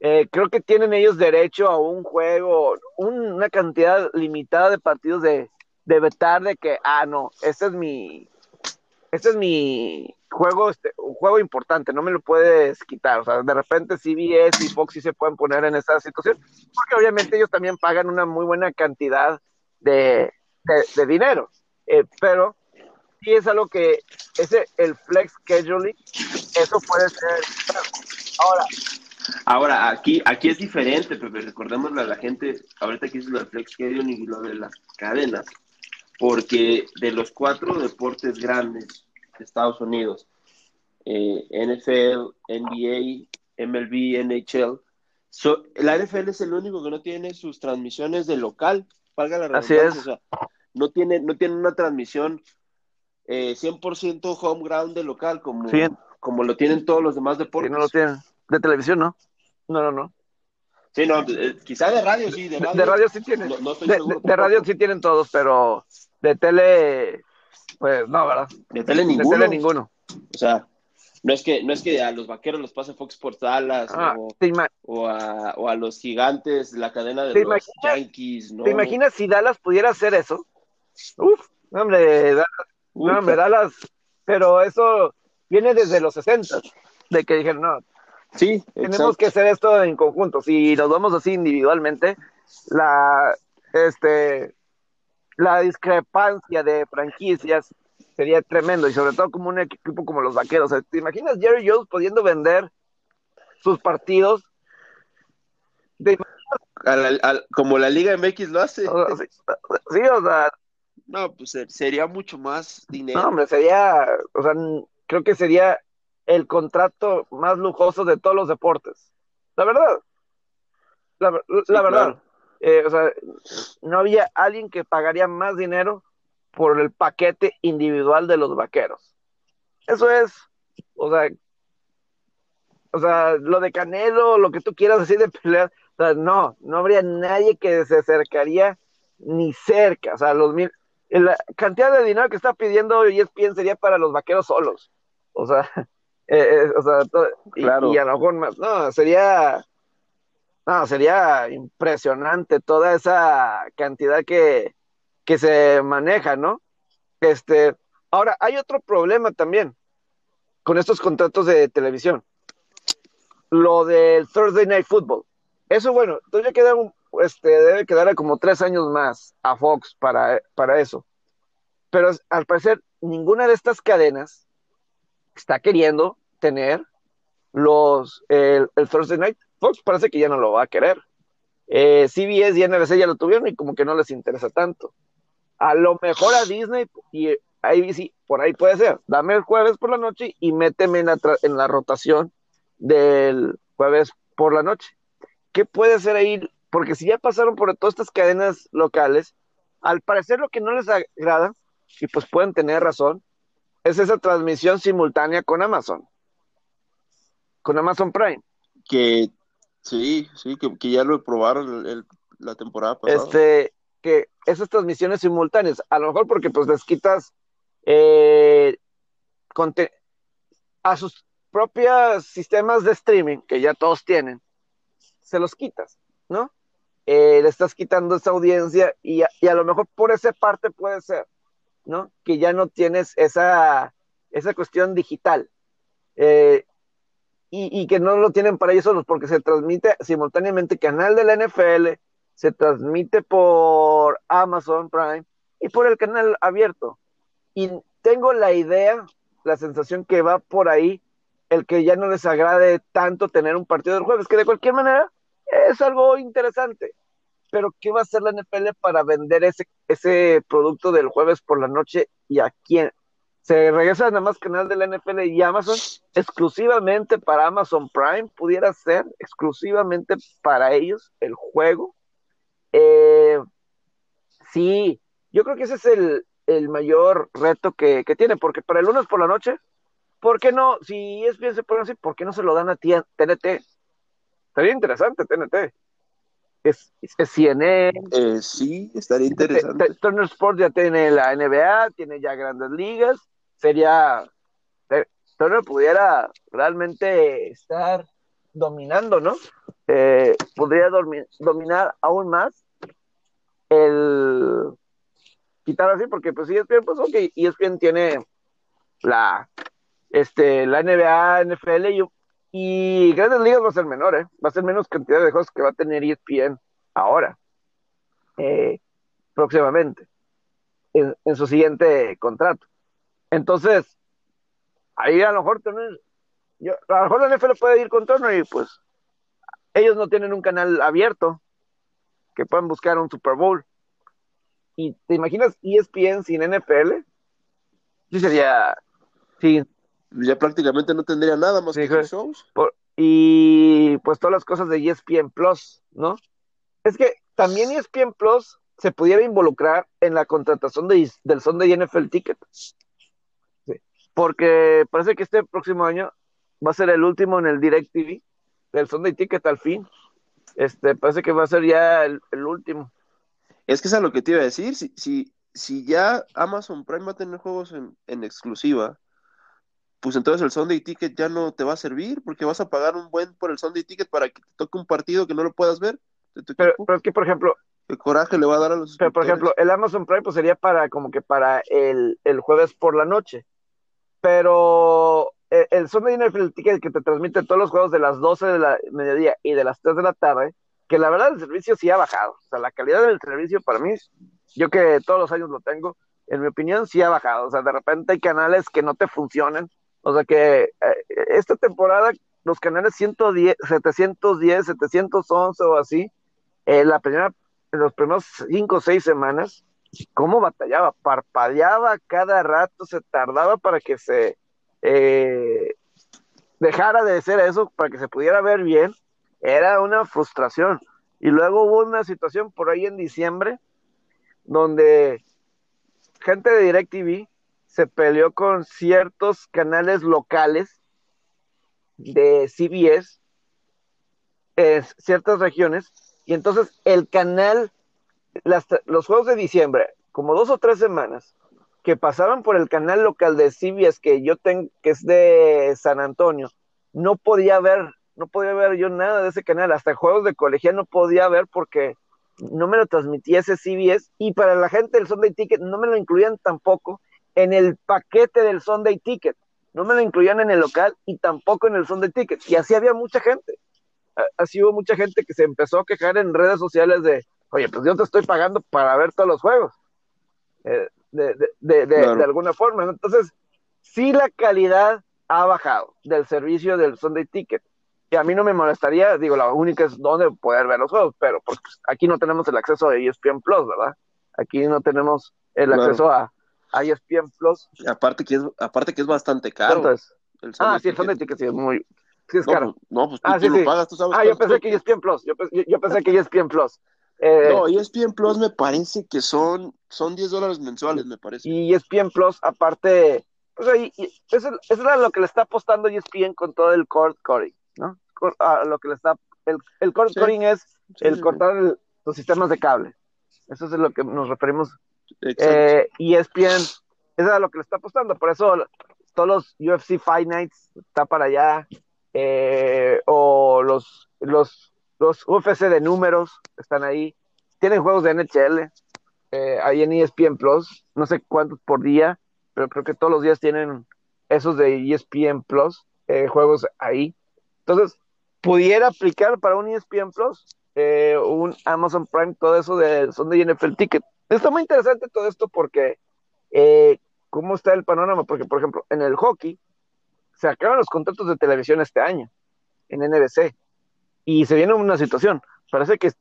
eh, creo que tienen ellos derecho a un juego, una cantidad limitada de partidos de, de vetar de que, ah, no, este es mi, este es mi juego, este, un juego importante, no me lo puedes quitar. O sea, de repente CBS y Fox se pueden poner en esa situación, porque obviamente ellos también pagan una muy buena cantidad de, de, dinero. Eh, pero sí es algo que ese el flex scheduling, eso puede ser. Ahora. Ahora, aquí, aquí es diferente, pero recordémosle a la gente, ahorita que es lo del flex scheduling y lo de las cadenas, porque de los cuatro deportes grandes de Estados Unidos, eh, NFL, NBA, MLB, NHL, la NFL es el único que no tiene sus transmisiones de local, valga la redundancia, Así es. o sea, no tiene, no tiene una transmisión eh, 100% home ground de local, como, como lo tienen todos los demás deportes. no lo tienen. De televisión, ¿no? No, no, no. Sí, no, eh, quizá de radio sí, de radio. De radio sí tienen. de, radio sí tienen todos, pero de tele, pues no, ¿verdad? De tele ninguno. De tele ninguno. O sea, no es que, no es que a los vaqueros los pase Fox Sports Dallas ah, o, a, o, a, los gigantes, la cadena de los Yankees, ¿no? ¿Te imaginas si Dallas pudiera hacer eso? Uf, hombre, Dallas no, me da las. Pero eso viene desde los 60, de que dijeron, no. Sí, tenemos que hacer esto en conjunto. Si nos vamos así individualmente, la, este, la discrepancia de franquicias sería tremendo y sobre todo como un equipo como los vaqueros. ¿Te imaginas Jerry Jones pudiendo vender sus partidos? como la Liga MX lo hace. Sí, o sea, no, pues sería mucho más dinero. No, hombre, sería, o sea, creo que sería el contrato más lujoso de todos los deportes. La verdad. La, verdad. Eh, o sea, no había alguien que pagaría más dinero por el paquete individual de los vaqueros. Eso es, o sea, o sea, lo de Canelo, lo que tú quieras decir de pelear, o sea, no, no habría nadie que se acercaría ni cerca, o sea, los mil, la cantidad de dinero que está pidiendo ESPN sería para los vaqueros solos. O sea, eh, eh, o sea y, claro. y, a lo mejor más, no, sería, no, sería impresionante toda esa cantidad que, que se maneja, ¿no? Este, ahora, hay otro problema también con estos contratos de televisión. Lo del Thursday Night Football. Eso, bueno, todavía queda un, este, debe quedar como tres años más a Fox para, para eso. Pero al parecer, ninguna de estas cadenas está queriendo tener los el, Thursday Night. Fox parece que ya no lo va a querer. Eh, CBS y NBC ya lo tuvieron y como que no les interesa tanto. A lo mejor a Disney y ahí sí, por ahí puede ser. Dame el jueves por la noche y méteme en la, en la rotación del jueves por la noche. ¿Qué puede ser ahí porque si ya pasaron por todas estas cadenas locales, al parecer lo que no les agrada, y pues pueden tener razón, es esa transmisión simultánea con Amazon, con Amazon Prime. Que sí, sí, que, ya lo probaron la temporada pasada. Este, que esas transmisiones simultáneas, a lo mejor porque pues les quitas eh, a sus propios sistemas de streaming, que ya todos tienen, se los quitas, ¿no? Eh, le estás quitando esa audiencia y a, lo mejor por esa parte puede ser, ¿no? Que ya no tienes esa, esa cuestión digital. Eh, y, que no lo tienen para ellos porque se transmite simultáneamente canal de la NFL, se transmite por Amazon Prime y por el canal abierto. Y tengo la idea, la sensación que va por ahí, el que ya no les agrade tanto tener un partido del jueves, que de cualquier manera es algo interesante. Pero ¿qué va a hacer la NFL para vender ese, ese producto del jueves por la noche y a quién? Se regresa nada más canal de la NFL y Amazon exclusivamente para Amazon Prime, pudiera ser exclusivamente para ellos el juego. Eh, sí, yo creo que ese es el, mayor reto que, tiene, porque para el lunes por la noche, ¿por qué no? Si es bien se puede decir, ¿por qué no se lo dan a TNT? Estaría interesante TNT. Es, es CNN. Eh, sí, estaría interesante. Turner Sports ya tiene la NBA, tiene ya grandes ligas sería, Turner pudiera realmente estar dominando, ¿no? Eh, podría dominar aún más el quitar así, porque pues ESPN, pues ok, ESPN tiene la, este, la NBA, NFL y, y Grandes Ligas va a ser menor, ¿eh? Va a ser menos cantidad de juegos que va a tener ESPN ahora, eh, próximamente, en, su siguiente contrato. Entonces, ahí a lo mejor también, yo, a lo mejor la NFL puede ir con Turner y pues ellos no tienen un canal abierto que puedan buscar un Super Bowl. ¿Y te imaginas ESPN sin NFL? Sí sería, sí. Ya prácticamente no tendría nada más que shows. y pues todas las cosas de ESPN Plus, ¿no? Es que también ESPN Plus se pudiera involucrar en la contratación de, del son de NFL Ticket porque parece que este próximo año va a ser el último en el Direct TV del Sunday Ticket al fin. Este, parece que va a ser ya el, último. Es que es a lo que te iba a decir, si, si, si ya Amazon Prime va a tener juegos en, en exclusiva, pues entonces el Sunday Ticket ya no te va a servir porque vas a pagar un buen por el Sunday Ticket para que te toque un partido que no lo puedas ver. Pero, pero, es que, por ejemplo... El coraje le va a dar a los... Pero, por ejemplo, el Amazon Prime pues sería para como que para el, el jueves por la noche pero eh, el Sunday Night Ticket que te transmite todos los juegos de las 12 de la mediodía y de las 3 de la tarde, que la verdad el servicio sí ha bajado. O sea, la calidad del servicio para mí, yo que todos los años lo tengo, en mi opinión sí ha bajado. O sea, de repente hay canales que no te funcionan. O sea que eh, esta temporada los canales 110, 710, 711 o así, eh, la primera, en los primeros 5 o 6 semanas, cómo batallaba, parpadeaba cada rato, se tardaba para que se eh, dejara de ser eso, para que se pudiera ver bien, era una frustración. Y luego hubo una situación por ahí en diciembre, donde gente de DirecTV se peleó con ciertos canales locales de CBS en ciertas regiones, y entonces el canal los juegos de diciembre, como dos o tres semanas, que pasaban por el canal local de CBS que yo tengo, que es de San Antonio, no podía ver, no podía ver yo nada de ese canal, hasta juegos de colegial no podía ver porque no me lo transmitía ese CBS y para la gente del Sunday Ticket no me lo incluían tampoco en el paquete del Sunday Ticket, no me lo incluían en el local y tampoco en el Sunday Ticket. Y así había mucha gente, así hubo mucha gente que se empezó a quejar en redes sociales de oye, pues yo te estoy pagando para ver todos los juegos, eh, de, de, de, alguna forma. Entonces, sí la calidad ha bajado del servicio del Sunday Ticket. Y a mí no me molestaría, digo, la única es donde poder ver los juegos, pero pues aquí no tenemos el acceso a ESPN Plus, ¿verdad? Aquí no tenemos el acceso a, a, ESPN Plus. aparte que es, aparte que es bastante caro. ah, sí, el Sunday Ticket sí es muy, sí es caro. Pues, no, pues tú, ah, lo pagas, tú sabes. Ah, yo pensé que ESPN Plus, yo, yo pensé que ESPN Plus. Eh, no, ESPN Plus me parece que son, son 10 dólares mensuales, me parece. Y ESPN Plus, aparte, pues ahí, eso, es lo que le está apostando ESPN con todo el cord coding, ¿no? A lo que le está, el, el cord coding es el cortar los sistemas de cable. Eso es a lo que nos referimos. Eh, ESPN, eso es a lo que le está apostando, por eso todos los UFC Fight Nights está para allá, eh, o los, los los UFC de números están ahí. Tienen juegos de NHL. Eh, ahí en ESPN Plus. No sé cuántos por día, pero creo que todos los días tienen esos de ESPN Plus. Eh, juegos ahí. Entonces, pudiera aplicar para un ESPN Plus, eh, un Amazon Prime, todo eso de Sunday NFL Ticket. Está muy interesante todo esto porque, eh, ¿cómo está el panorama? Porque, por ejemplo, en el hockey se acaban los contratos de televisión este año, en NBC, y se viene una situación. Parece que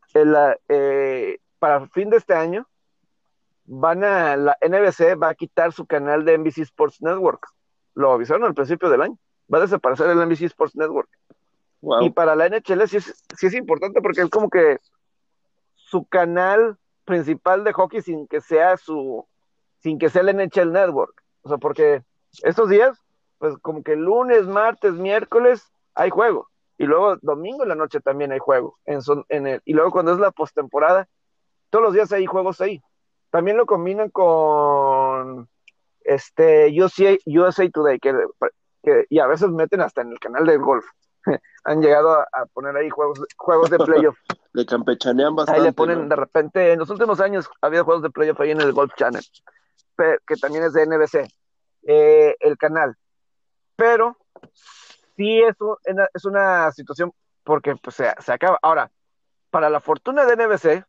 eh, para fin de este año van a, la NBC va a quitar su canal de NBC Sports Network. Lo avisaron al principio del año. Va a desaparecer el NBC Sports Network. Y para la NHL sí es, sí es importante porque es como que su canal principal de hockey sin que sea su, sin que sea el NHL Network. O sea, porque estos días, pues como que lunes, martes, miércoles hay juego. Y luego domingo en la noche también hay juego. En, en el, y luego cuando es la postemporada, todos los días hay juegos ahí. También lo combinan con este USA, USA Today, que, que, y a veces meten hasta en el canal de golf. han llegado a, poner ahí juegos, juegos de playoff. le campechanean bastante. Ahí le ponen de repente, en los últimos años ha habido juegos de playoff ahí en el Golf Channel, que también es de NBC, eh, el canal. Pero sí es, es una situación porque pues, se, se acaba. Ahora, para la fortuna de NBC,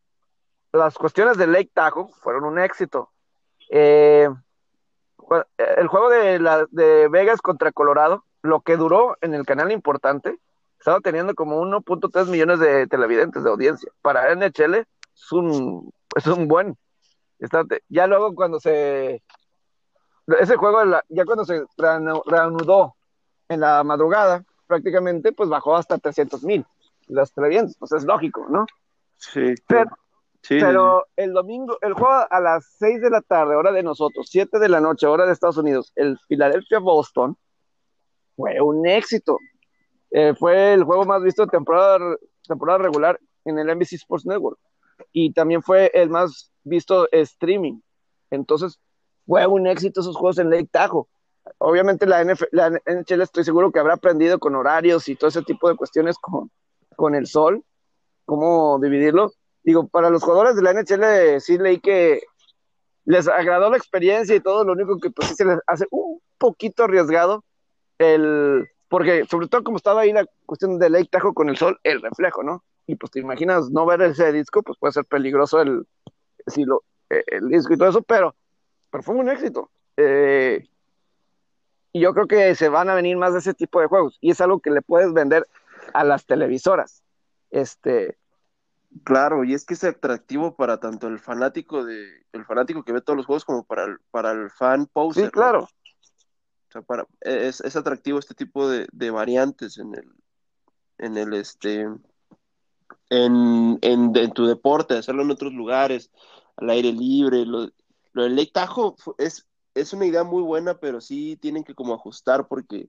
las cuestiones de Lake Tahoe fueron un éxito. Eh, el juego de, la, de Vegas contra Colorado lo que duró en el canal importante, estaba teniendo como 1.3 millones de televidentes de audiencia. Para NHL es un, es un buen. Ya luego cuando se... Ese juego, ya cuando se reanudó en la madrugada, prácticamente, pues bajó hasta 300 mil las televidentes. Pues es lógico, ¿no? Sí. Pero, pero el domingo, el juego a las 6 de la tarde, hora de nosotros, 7 de la noche, hora de Estados Unidos, el Philadelphia-Boston, fue un éxito. Eh, fue el juego más visto de temporada, temporada regular en el NBC Sports Network. Y también fue el más visto streaming. Entonces, fue un éxito esos juegos en Lake Tahoe. Obviamente la, la NHL estoy seguro que habrá aprendido con horarios y todo ese tipo de cuestiones con, con el sol, cómo dividirlo. Digo, para los jugadores de la NHL sí leí que les agradó la experiencia y todo, lo único que pues sí se les hace un poquito arriesgado el, porque sobre todo como estaba ahí la cuestión de Lake Tahoe con el sol, el reflejo, ¿no? Y pues te imaginas no ver ese disco, pues puede ser peligroso el, si lo, el disco y todo eso, pero, pero fue un éxito. Eh, y yo creo que se van a venir más de ese tipo de juegos, y es algo que le puedes vender a las televisoras. Este, Claro, y es que es atractivo para tanto el fanático de el fanático que ve todos los juegos como para el, para el fan poser. Sí, claro. O sea, para, es, es atractivo este tipo de, de, variantes en el, en el este, en, en, en, tu deporte, hacerlo en otros lugares, al aire libre. Lo, lo del Lake Tahoe es, es una idea muy buena, pero sí tienen que como ajustar porque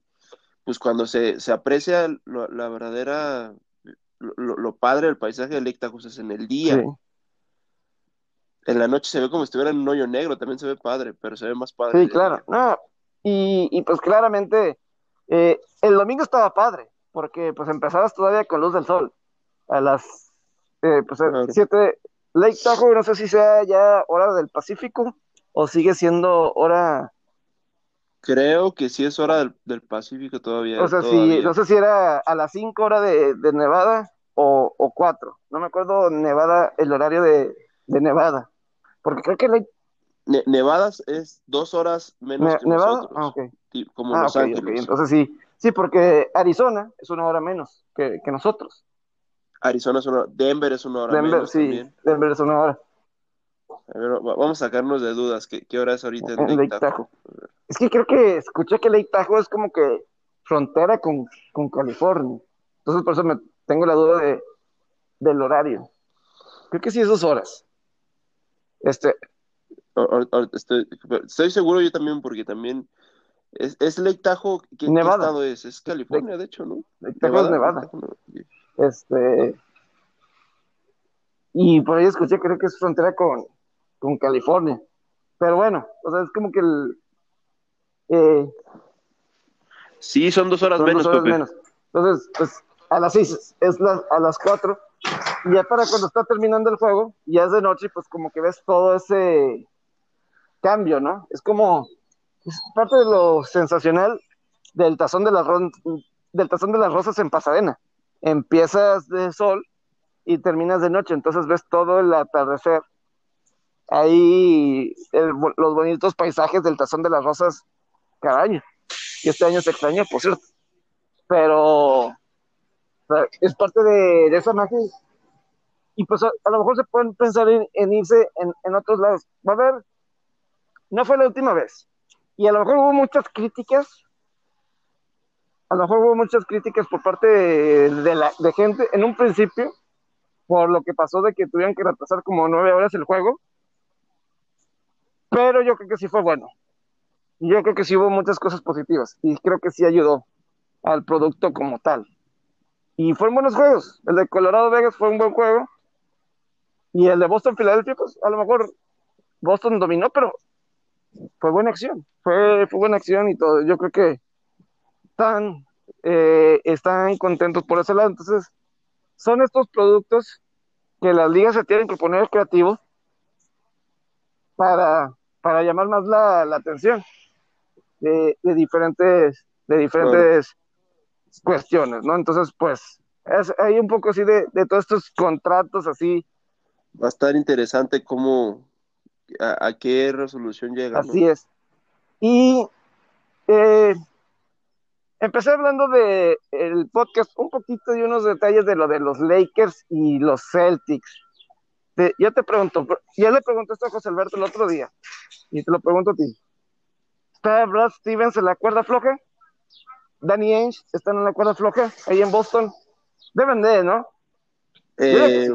pues cuando se, se aprecia lo, la verdadera, lo, lo, padre del paisaje del Lake Tahoe es en el día. Sí. En la noche se ve como si estuviera en un hoyo negro, también se ve padre, pero se ve más padre. Sí, claro. No, y, y pues claramente eh, el domingo estaba padre, porque pues empezabas todavía con luz del sol. A las eh, pues, claro. siete, Lake Tahoe, no sé si sea ya hora del Pacífico o sigue siendo hora. Creo que sí es hora del, del Pacífico todavía. O sea, todavía. Si, no sé si era a las 5 horas de, de, Nevada o, o 4. No me acuerdo Nevada, el horario de, de Nevada. Porque creo que Lake Ne Nevadas es dos horas menos ne que ¿Nevada? nosotros. Ah, okay. Como ah, Los okay, Ángeles. okay. Entonces sí, sí, porque Arizona es una hora menos que, que nosotros. Arizona es una hora, Denver es una hora Denver, menos sí, también. Denver es una hora. A ver, vamos a sacarnos de dudas. ¿Qué, qué hora es ahorita en, en Lake Lake Tahoe? Tahoe? Es que creo que escuché que Lake Tahoe es como que frontera con, con California. Entonces por eso me tengo la duda de, del horario. Creo que sí es dos horas. Este, Estoy, estoy, seguro yo también, porque también es, es Lake Tahoe. ¿qué, Nevada. ¿Qué estado es? Es California, Lake, de hecho, ¿no? Lake Tahoe es Nevada. Este. Y por ahí escuché, creo que es frontera con, con California. Pero bueno, o sea, es como que el. Eh, sí, son dos horas, son menos, dos horas menos. Entonces, pues a las seis, es la, a las cuatro. Y ya para cuando está terminando el juego, ya es de noche, pues como que ves todo ese cambio, ¿no? Es como es parte de lo sensacional del tazón de las del Tazón de las Rosas en Pasadena. Empiezas de sol y terminas de noche, entonces ves todo el atardecer. Ahí los bonitos paisajes del Tazón de las Rosas cada año. Y este año se extraña, por cierto. Pero es parte de, esa magia. Y pues a, lo mejor se pueden pensar en, irse en, en, otros lados. Va a ver, no fue la última vez. Y a lo mejor hubo muchas críticas. A lo mejor hubo muchas críticas por parte de, la, de gente en un principio por lo que pasó de que tuvieran que retrasar como nueve horas el juego. Pero yo creo que sí fue bueno. Yo creo que sí hubo muchas cosas positivas y creo que sí ayudó al producto como tal. Y fueron buenos juegos. El de Colorado Vegas fue un buen juego. Y el de Boston Philadelphia, pues a lo mejor Boston dominó, pero fue buena acción. Fue, fue buena acción y todo. Yo creo que están, eh, están contentos por ese lado. Entonces, son estos productos que las ligas se tienen que poner creativos para, para llamar más la, atención de, diferentes, de diferentes cuestiones, ¿no? Entonces, pues, es, hay un poco así de, de todos estos contratos así. Va a estar interesante cómo, a, qué resolución llega. Así es. Y eh, empecé hablando de el podcast, un poquito de unos detalles de lo de los Lakers y los Celtics. Yo te pregunto, ya le pregunté esto a José Alberto el otro día, y te lo pregunto a ti. ¿Está Brad Stevens en la cuerda floja? Danny Ainge están en la cuerda floja ahí en Boston. Deben de, ¿no? Eh,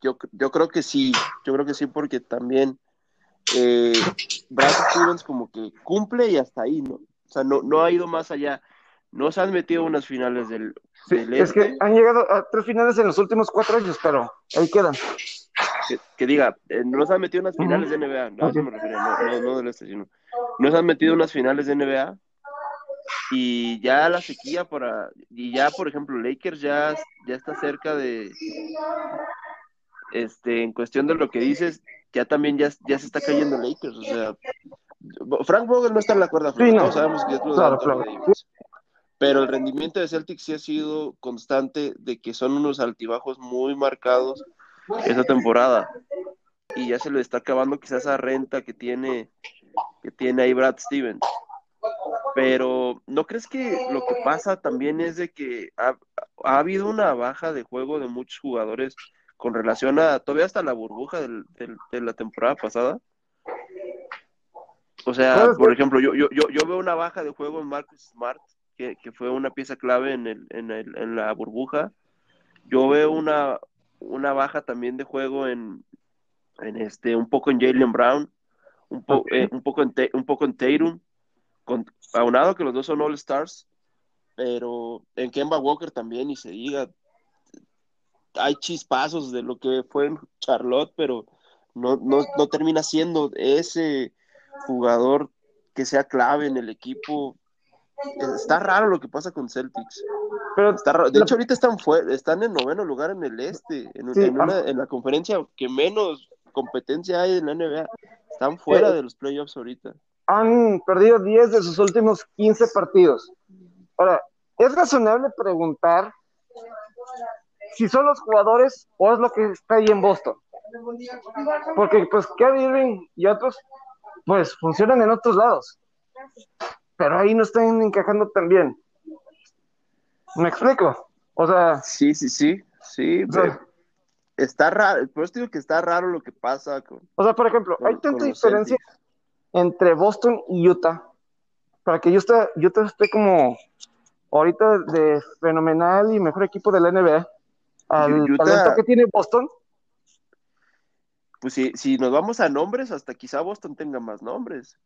yo, yo creo que sí, yo creo que sí, porque también eh, Brad Stevens como que cumple y hasta ahí, ¿no? O sea, no, no ha ido más allá. No se han metido unas finales del, Es que este. han llegado a tres finales en los últimos cuatro años, pero ahí quedan. Que, diga, eh, no se han metido unas finales de NBA, no, me refiero, no, no, del este, sino. No se han metido unas finales de NBA y ya la sequía para y ya por ejemplo Lakers ya ya está cerca de este en cuestión de lo que dices ya también ya, ya se está cayendo Lakers o sea Frank Vogel no está en la cuerda floja sabemos que es pero el rendimiento de Celtics sí ha sido constante de que son unos altibajos muy marcados esta temporada. Y ya se le está acabando quizás esa renta que tiene que tiene ahí Brad Stevens. Pero ¿no crees que lo que pasa también es de que ha, habido una baja de juego de muchos jugadores con relación a todavía hasta la burbuja de la temporada pasada? O sea, por ejemplo, yo, yo, yo, veo una baja de juego en Marcus Smart, que, fue una pieza clave en, el, en, el, en la burbuja. Yo veo una, una baja también de juego en, en este, un poco en Jalen Brown, un, eh, un, poco en, un poco en Tatum con, aunado que los dos son All Stars, pero en Kemba Walker también, y se diga, hay chispazos de lo que fue en Charlotte, pero no, no, no termina siendo ese jugador que sea clave en el equipo. Está raro lo que pasa con Celtics. Pero, de hecho, ahorita están, están en noveno lugar en el este, en, ah. en, la conferencia que menos competencia hay en la NBA. Están fuera de los playoffs ahorita han perdido 10 de sus últimos 15 partidos. Ahora, es razonable preguntar si son los jugadores o es lo que está ahí en Boston. Porque pues Kevin Irving y otros pues funcionan en otros lados. Pero ahí no están encajando tan bien. ¿Me explico? O sea... Sí, sí, sí, sí. está raro, por eso digo que está raro lo que pasa con... O sea, por ejemplo, hay tanta diferencia entre Boston y Utah, para que Utah, Utah esté como ahorita de fenomenal y mejor equipo de la NBA, al talento que tiene Boston. Pues si, si nos vamos a nombres, hasta quizá Boston tenga más nombres.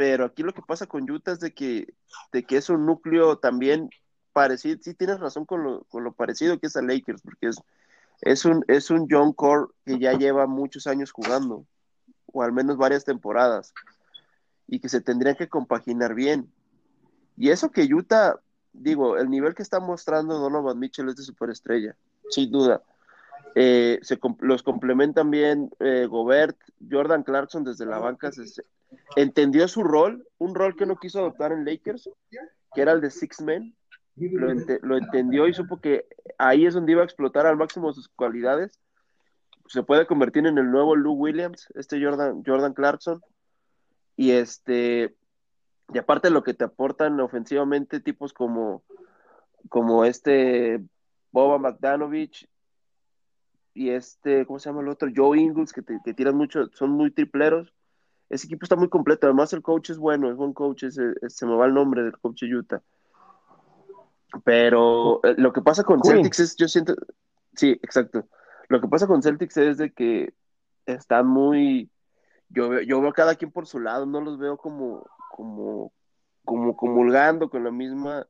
Pero aquí lo que pasa con Utah es de que, de que es un núcleo también parecido, sí tienes razón con lo, con lo parecido que es a Lakers, porque es, es un, es un John Core que ya lleva muchos años jugando o al menos varias temporadas, y que se tendrían que compaginar bien. Y eso que Utah, digo, el nivel que está mostrando Donovan Mitchell es de superestrella, sin duda. Eh, se, los complementan bien eh, Gobert, Jordan Clarkson desde la banca entendió su rol, un rol que no quiso adoptar en Lakers, que era el de Six Men, lo, entendió y supo que ahí es donde iba a explotar al máximo sus cualidades. Se puede convertir en el nuevo Lou Williams, este Jordan, Jordan Clarkson. Y este, y aparte de lo que te aportan ofensivamente, tipos como, como este Boba McDanovich y este, ¿cómo se llama el otro? Joe Ingles, que, te, tiran mucho, son muy tripleros. Ese equipo está muy completo. Además, el coach es bueno, es buen coach. se me va el nombre del coach de Utah. Pero eh, lo que pasa con Celtics es, yo siento, sí, exacto. Lo que pasa con Celtics es de que están muy, yo, yo veo cada quien por su lado, no los veo como, como, como comulgando con la misma,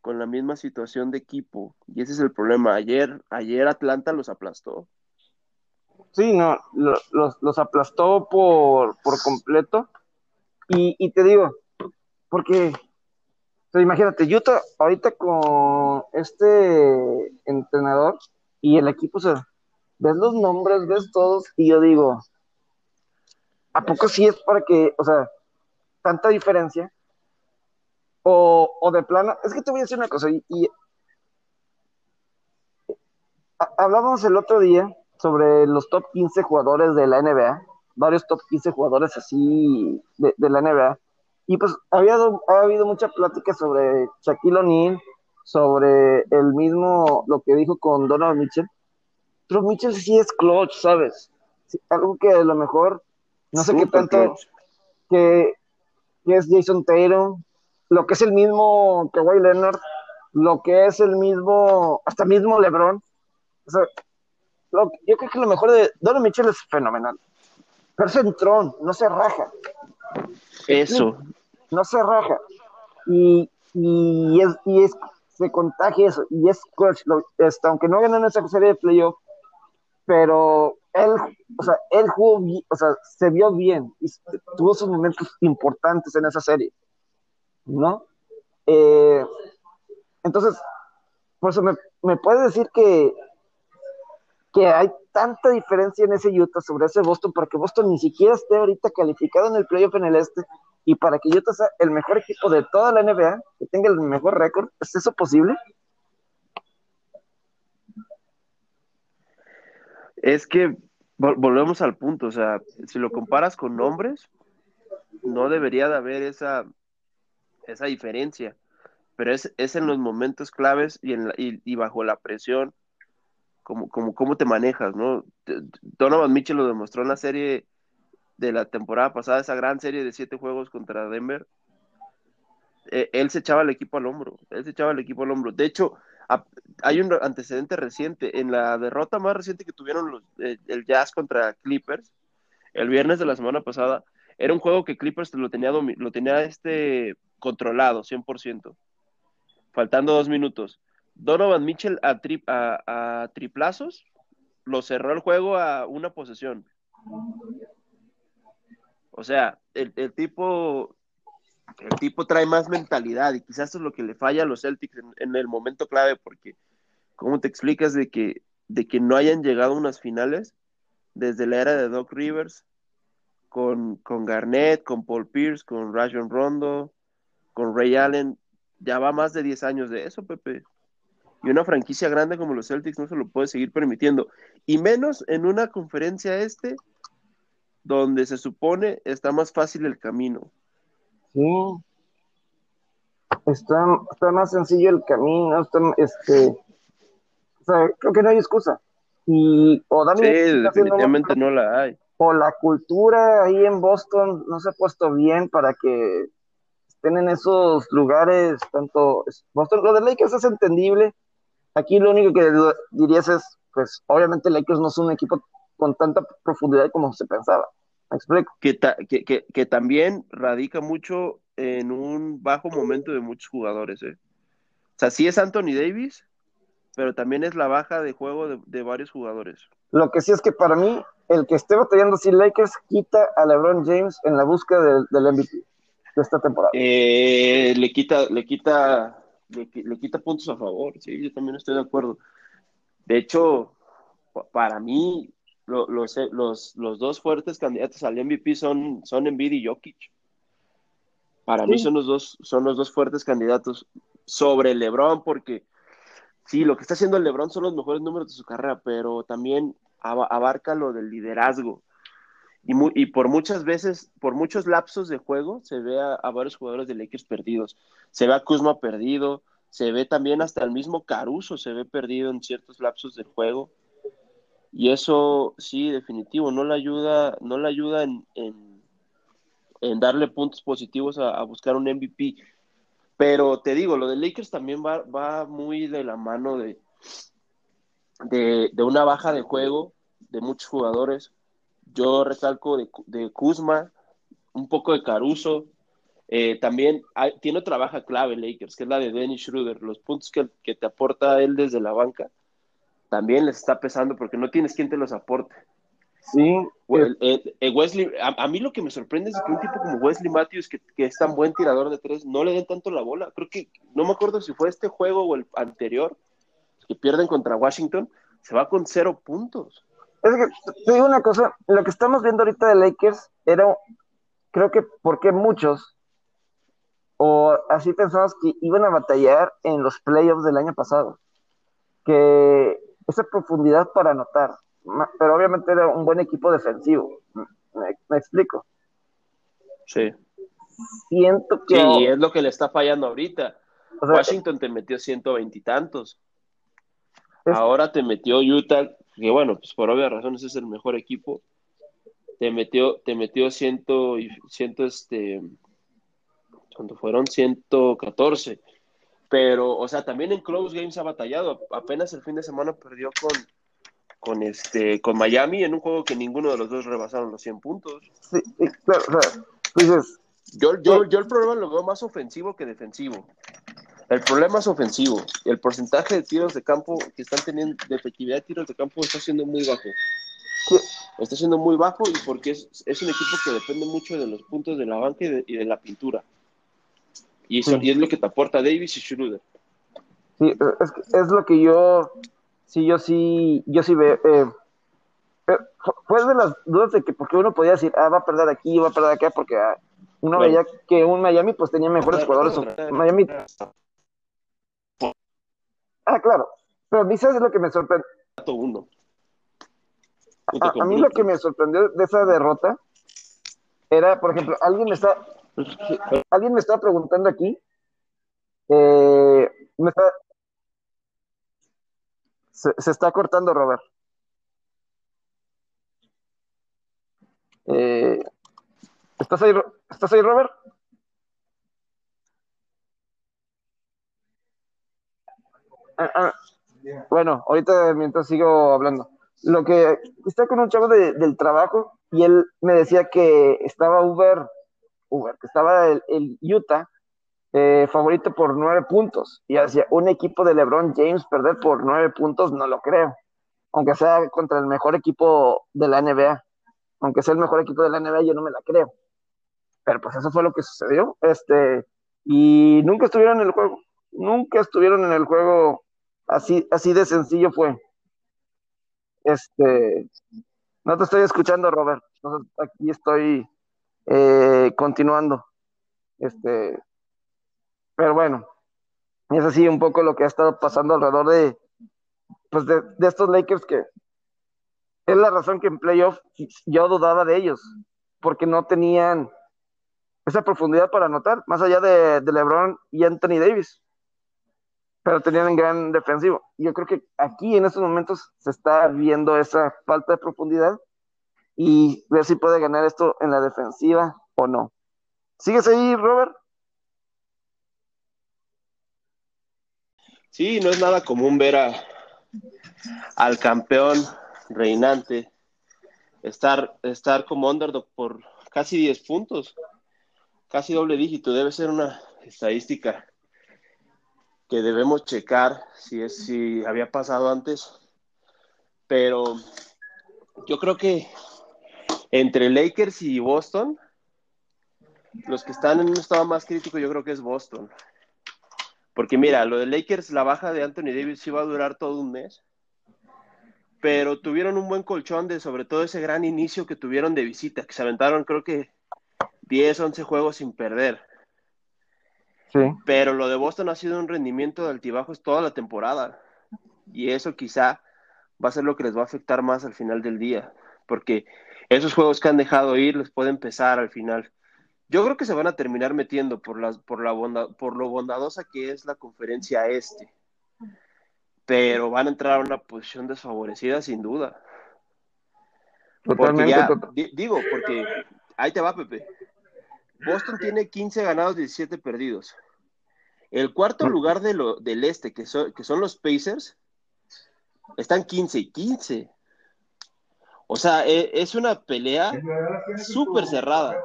con la misma situación de equipo. Y ese es el problema. Ayer, ayer Atlanta los aplastó. Sí, no, los, los aplastó por, por completo. Y, y te digo, porque imagínate, Utah ahorita con este entrenador y el equipo, o sea, ves los nombres, ves todos, y yo digo, ¿a poco sí es para que, o sea, tanta diferencia? O, de plano, es que te voy a decir una cosa, y, hablábamos el otro día sobre los top 15 jugadores de la NBA, varios top 15 jugadores así de, de la NBA, y pues había, ha habido mucha plática sobre Shaquille O'Neal, sobre el mismo, lo que dijo con Donald Mitchell. Pero Mitchell sí es clutch, ¿sabes? algo que a lo mejor, no sé qué tanto, que, es Jason Taylor, lo que es el mismo Kawhi Leonard, lo que es el mismo, hasta mismo LeBron. O sea, yo creo que lo mejor de Donald Mitchell es fenomenal. Pero es entrón, no se raja. Eso. No se raja. Y, y, es, y es, se contagia eso. Y es este, aunque no ganan esa serie de playoff, pero él, o sea, él jugó, o sea, se vio bien y tuvo sus momentos importantes en esa serie, ¿no? Eh, entonces, por eso me, me puede decir que, que hay tanta diferencia en ese Utah sobre ese Boston para que Boston ni siquiera esté ahorita calificado en el playoff en el este y para que Utah sea el mejor equipo de toda la NBA, que tenga el mejor récord, ¿es eso posible? Es que volvemos al punto, o sea, si lo comparas con nombres, no debería de haber esa, esa diferencia, pero es, es en los momentos claves y, en y bajo la presión como, como cómo te manejas, ¿no? Donovan Mitchell lo demostró en la serie de la temporada pasada, esa gran serie de siete juegos contra Denver. Eh, él se echaba el equipo al hombro, él se echaba el equipo al hombro. De hecho, hay un antecedente reciente, en la derrota más reciente que tuvieron los, eh, el Jazz contra Clippers, el viernes de la semana pasada, era un juego que Clippers lo tenía, lo tenía este controlado, 100%, faltando dos minutos. Donovan Mitchell a, a, triplazos, lo cerró el juego a una posesión. O sea, el, tipo el tipo trae más mentalidad y quizás es lo que le falla a los Celtics en, el momento clave porque ¿cómo te explicas de que, de que no hayan llegado unas finales desde la era de Doc Rivers con, con Garnett, con Paul Pierce, con Rajon Rondo, con Ray Allen? Ya va más de 10 años de eso, Pepe. Y una franquicia grande como los Celtics no se lo puede seguir permitiendo. Y menos en una conferencia este, donde se supone está más fácil el camino. Sí. Está, está más sencillo el camino. este, o sea, creo que no hay excusa. Y, o sí, definitivamente no la hay. O la cultura ahí en Boston no se ha puesto bien para que estén en esos lugares, tanto Boston, lo de Lakers es entendible, Aquí lo único que dirías es, pues obviamente Lakers no es un equipo con tanta profundidad como se pensaba. ¿Me explico? Que, que, que, también radica mucho en un bajo momento de muchos jugadores. ¿eh? O sea, sí es Anthony Davis, pero también es la baja de juego de, varios jugadores. Lo que sí es que para mí, el que esté batallando sin Lakers quita a LeBron James en la búsqueda del, del MVP de esta temporada. Eh, le quita, le quita le, quita puntos a favor, sí, yo también estoy de acuerdo. De hecho, para mí, los, los, los, dos fuertes candidatos al MVP son, son Embiid y Jokic. Para mí son los dos, son los dos fuertes candidatos sobre LeBron, porque sí, lo que está haciendo LeBron son los mejores números de su carrera, pero también abarca lo del liderazgo. Y, por muchas veces, por muchos lapsos de juego, se ve a, varios jugadores de Lakers perdidos. Se ve a Kuzma perdido, se ve también hasta el mismo Caruso, se ve perdido en ciertos lapsos del juego. Y eso sí, definitivo, no le ayuda, no le ayuda en, darle puntos positivos a, buscar un MVP. Pero te digo, lo de Lakers también va, va muy de la mano de, de una baja de juego de muchos jugadores yo recalco de, de Kuzma, un poco de Caruso. Eh, también tiene otra baja clave Lakers, que es la de Dennis Schroeder. Los puntos que, que, te aporta él desde la banca también les está pesando porque no tienes quien te los aporte. Sí. Wesley, a, mí lo que me sorprende es que un tipo como Wesley Matthews, que, que, es tan buen tirador de tres, no le den tanto la bola. Creo que, no me acuerdo si fue este juego o el anterior, que pierden contra Washington, se va con cero puntos. Es que te digo una cosa, lo que estamos viendo ahorita de Lakers era, creo que porque muchos, o así pensamos que iban a batallar en los playoffs del año pasado, que esa profundidad para anotar, pero obviamente era un buen equipo defensivo, me, explico. Sí. Siento que... Sí, es lo que le está fallando ahorita. Washington te metió ciento veintitantos. Ahora te metió Utah que bueno, pues por obvias razones es el mejor equipo, te metió, te metió ciento, ciento este, cuando fueron 114, pero, o sea, también en close games ha batallado, apenas el fin de semana perdió con, con este, con Miami en un juego que ninguno de los dos rebasaron los 100 puntos. Sí, claro, dices, yo, yo, yo el problema lo veo más ofensivo que defensivo. El problema es ofensivo. El porcentaje de tiros de campo que están teniendo, de efectividad de tiros de campo, está siendo muy bajo. Está siendo muy bajo y porque es, un equipo que depende mucho de los puntos de la banca y de, la pintura. Y, eso, y es lo que te aporta Davis y Schroeder. Sí, es, es, lo que yo, sí, yo sí, yo sí veo. Eh, eh, fue de las dudas de que porque uno podía decir, ah, va a perder aquí, va a perder acá, porque ah, uno veía que un Miami pues tenía mejores jugadores. Miami Ah, claro. Pero a mí, ¿sabes lo que me sorprendió? A, mí lo que me sorprendió de esa derrota era, por ejemplo, alguien me está, alguien me está preguntando aquí, eh, me está, se, se, está cortando, Robert. Eh, ¿Estás ahí, ¿Estás ahí, Robert? Ah, ah. bueno, ahorita mientras sigo hablando. Lo que está con un chavo del trabajo y él me decía que estaba Uber, Uber, que estaba el, Utah eh, favorito por nueve puntos. Y decía, un equipo de LeBron James perder por nueve puntos, no lo creo. Aunque sea contra el mejor equipo de la NBA. Aunque sea el mejor equipo de la NBA, yo no me la creo. Pero pues eso fue lo que sucedió. Este, y nunca estuvieron en el juego. Nunca estuvieron en el juego Así, así de sencillo fue. Este, no te estoy escuchando, Robert. aquí estoy eh, continuando. Este, pero bueno, es así un poco lo que ha estado pasando alrededor de, pues de, estos Lakers que es la razón que en playoff yo dudaba de ellos, porque no tenían esa profundidad para anotar, más allá de, de LeBron y Anthony Davis pero tenían un gran defensivo. Yo creo que aquí en estos momentos se está viendo esa falta de profundidad y ver si puede ganar esto en la defensiva o no. ¿Sigues ahí, Robert? Sí, no es nada común ver a, al campeón reinante estar, estar como underdog por casi 10 puntos, casi doble dígito. Debe ser una estadística que debemos checar si, es, si había pasado antes. Pero yo creo que entre Lakers y Boston, los que están en un estado más crítico, yo creo que es Boston. Porque mira, lo de Lakers, la baja de Anthony Davis iba a durar todo un mes. Pero tuvieron un buen colchón de sobre todo ese gran inicio que tuvieron de visita, que se aventaron creo que 10, 11 juegos sin perder. Sí. Pero lo de Boston ha sido un rendimiento de altibajos toda la temporada. Y eso quizá va a ser lo que les va a afectar más al final del día. Porque esos juegos que han dejado ir les pueden pesar al final. Yo creo que se van a terminar metiendo por, las, por, la por lo bondadosa que es la conferencia este. Pero van a entrar a una posición desfavorecida sin duda. Totalmente. digo, porque ahí te va, Pepe. Boston tiene 15 ganados, 17 perdidos. El cuarto lugar de lo, del este, que, que son los Pacers, están 15 y 15. O sea, e, es una pelea súper cerrada.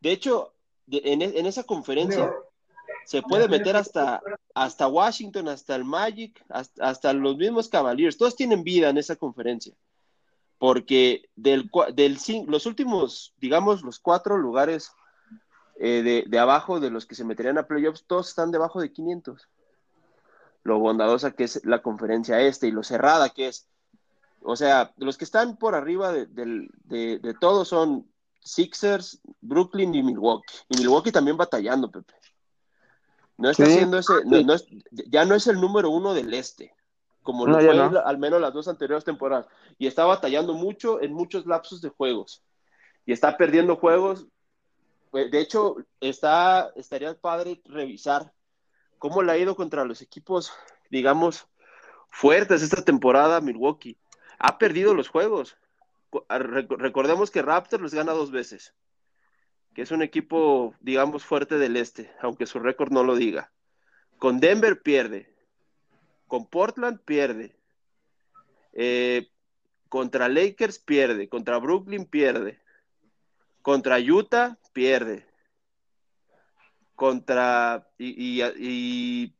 De hecho, en, esa conferencia se puede meter hasta, hasta Washington, hasta el Magic, hasta, los mismos Cavaliers. Todos tienen vida en esa conferencia. Porque del, del, los últimos, digamos, los cuatro lugares eh, de, abajo de los que se meterían a playoffs, todos están debajo de 500. Lo bondadosa que es la conferencia este y lo cerrada que es. O sea, los que están por arriba de, de todos son Sixers, Brooklyn y Milwaukee. Y Milwaukee también batallando, Pepe. No está haciendo ese, ya no es el número uno del este, como lo fue al menos las dos anteriores temporadas. Y está batallando mucho en muchos lapsos de juegos. Y está perdiendo juegos. Pues, de hecho, está, estaría padre revisar cómo le ha ido contra los equipos, digamos, fuertes esta temporada Milwaukee. Ha perdido los juegos recordemos que Raptors les gana dos veces, que es un equipo, digamos, fuerte del este, aunque su récord no lo diga. Con Denver pierde, con Portland pierde, eh, contra Lakers pierde, contra Brooklyn pierde, contra Utah pierde, contra y, y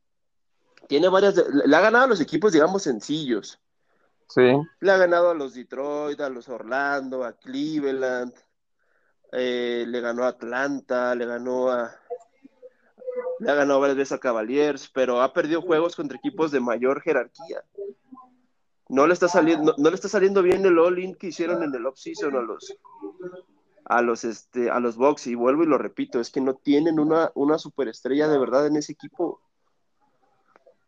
tiene varias, le ha ganado a los equipos, digamos, sencillos. Sí. Le ha ganado a los Detroit, a los Orlando, a Cleveland, eh, le ganó a Atlanta, le ganó a. Le ha ganado varias veces a Cavaliers, pero ha perdido juegos contra equipos de mayor jerarquía. No le está saliendo, no, le está saliendo bien el all-in que hicieron en el off-season a los a los este a los Bucks y vuelvo y lo repito, es que no tienen una, una superestrella de verdad en ese equipo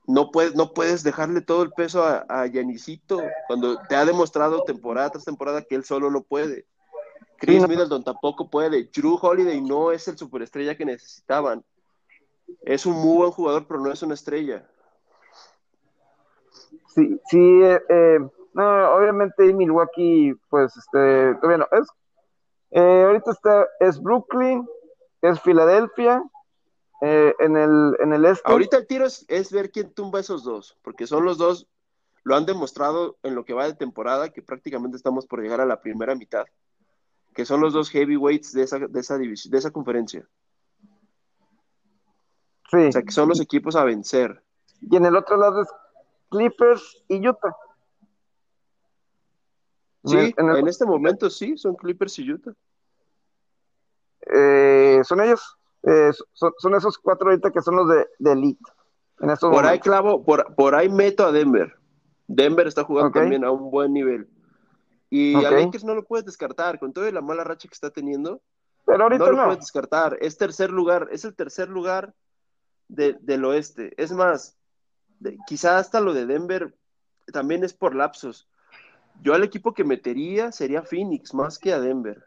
no puedes, no puedes dejarle todo el peso a, a Yanisito cuando te ha demostrado temporada tras temporada que él solo no puede. Chris Middleton tampoco puede. Drew Holiday no es el superestrella que necesitaban. Es un muy buen jugador, pero no es una estrella. Sí, sí, eh, eh, no, obviamente Milwaukee, pues, este, todavía no. Es, eh, ahorita está, es Brooklyn, es Filadelfia, eh, en, el, en el este. Ahorita el tiro es, ver quién tumba esos dos, porque son los dos, lo han demostrado en lo que va de temporada, que prácticamente estamos por llegar a la primera mitad, que son los dos heavyweights de esa, de esa, división, de esa conferencia. Sí. O sea, que son los equipos a vencer. Y en el otro lado es Clippers y Utah. Sí, en, este momento sí, son Clippers y Utah. Eh, ¿Son ellos? Eh, son, esos cuatro ahorita que son los de, elite. En estos por ahí clavo, por, por ahí meto a Denver. Denver está jugando también a un buen nivel. Y a Lakers no lo puedes descartar, con toda la mala racha que está teniendo. Pero ahorita no lo puedes descartar. Es tercer lugar, es el tercer lugar del oeste. Es más, quizá hasta lo de Denver también es por lapsos. Yo al equipo que metería sería Phoenix más que a Denver.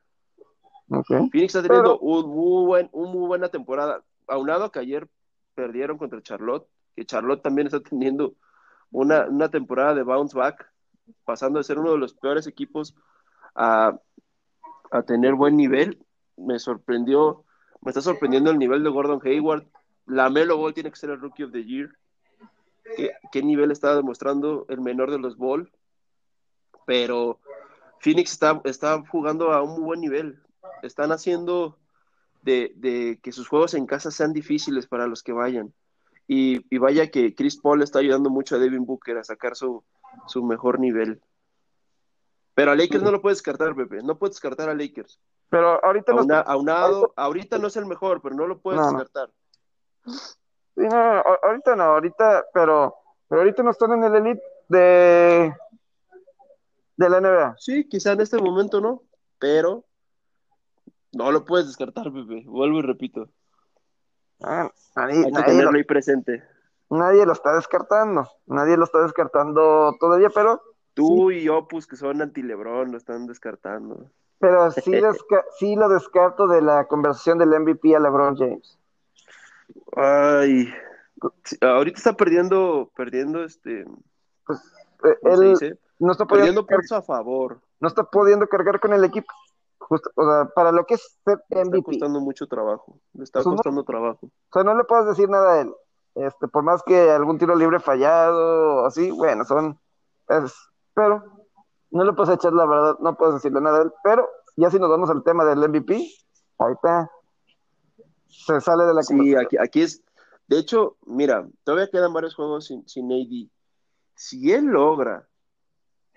Phoenix está teniendo un muy buen, un muy buena temporada. Aunado a que ayer perdieron contra Charlotte, que Charlotte también está teniendo una, temporada de bounce back, pasando de ser uno de los peores equipos a, tener buen nivel. Me sorprendió, me está sorprendiendo el nivel de Gordon Hayward. La Melo Ball tiene que ser el Rookie of the Year. ¿Qué, qué nivel está demostrando el menor de los Ball? Pero Phoenix está, está jugando a un muy buen nivel están haciendo de, que sus juegos en casa sean difíciles para los que vayan. Y, vaya que Chris Paul está ayudando mucho a Devin Booker a sacar su, mejor nivel. Pero a Lakers no lo puedes descartar, Pepe. No puedes descartar a Lakers. Pero ahorita no. Aunado, ahorita no es el mejor, pero no lo puedes descartar. Sí, no, ahorita no, ahorita, pero, pero ahorita no están en el elite de, de la NBA. Sí, quizá en este momento no, pero no lo puedes descartar, Pepe. Vuelvo y repito. Ah, nadie, Hay que nadie tenerlo lo, ahí presente. nadie lo está descartando. Nadie lo está descartando todavía, pero, Tú y Opus, que son anti-Lebron, lo están descartando. pero sí, desca- sí lo descarto de la conversación del MVP a LeBron James. Ay, ahorita está perdiendo, perdiendo este, Pues eh, ¿cómo se él dice? no está pudiendo Perdiendo a favor. no está pudiendo cargar con el equipo. Justo, o sea, para lo que es ser Le está MVP. costando mucho trabajo. Le está Pues no- costando trabajo. O sea, no le puedes decir nada a él. Este, por más que algún tiro libre fallado así, bueno, son. es- pero no le puedes echar la verdad, no puedes decirle nada a él. Pero ya si nos vamos al tema del MVP, ahorita se sale de la Sí, aquí, aquí es. De hecho, mira, todavía quedan varios juegos sin, sin AD. Si él logra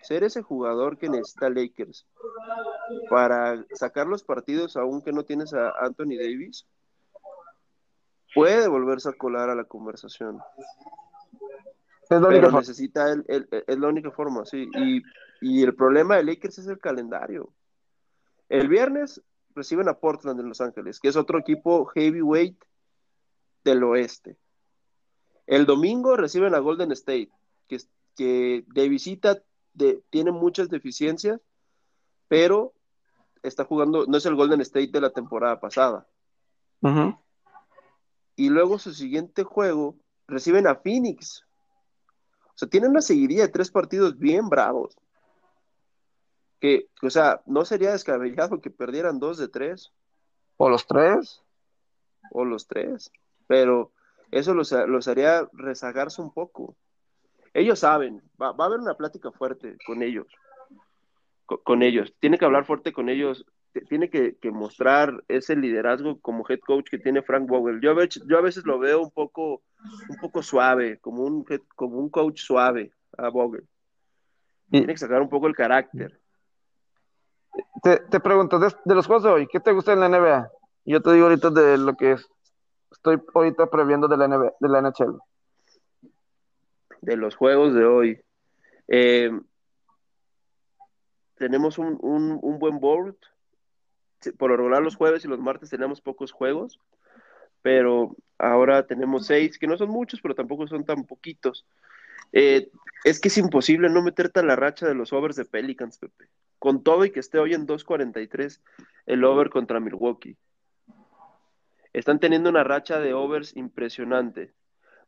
ser ese jugador que necesita Lakers para sacar los partidos, aún que no tienes a Anthony Davis, puede volverse a colar a la conversación. Es la única Pero necesita él, él- él- es la única forma, sí. Y, y el problema de Lakers es el calendario. El viernes reciben a Portland en Los Ángeles, que es otro equipo heavyweight del oeste. El domingo reciben a Golden State, que, que de visita de- tiene muchas deficiencias, pero está jugando, no es el Golden State de la temporada pasada. Y luego su siguiente juego reciben a Phoenix. O sea, tienen una seguidilla de tres partidos bien bravos. Que, o sea, no sería descabellado que perdieran dos de tres O los tres. o los tres, pero eso los, los haría rezagarse un poco. Ellos saben, va, va a haber una plática fuerte con ellos, co- con, ellos. Tiene que hablar fuerte con ellos, tiene que, que mostrar ese liderazgo como head coach que tiene Frank Vogel. Yo a veces, yo a veces lo veo un poco, un poco suave, como un, como un coach suave a Vogel. Tiene que sacar un poco el carácter. Te, pregunto, de, los juegos de hoy, ¿qué te gusta en la NBA? Yo te digo ahorita de lo que es- estoy ahorita previendo de la NBA, de la NHL. de los juegos de hoy. Eh, tenemos un, un, buen board. Por lo regular los jueves y los martes tenemos pocos juegos, pero ahora tenemos seis, que no son muchos, pero tampoco son tan poquitos. Eh, es que es imposible no meterte a la racha de los overs de Pelicans, Pepe. Con todo y que esté hoy en 2.43 el over contra Milwaukee. Están teniendo una racha de overs impresionante.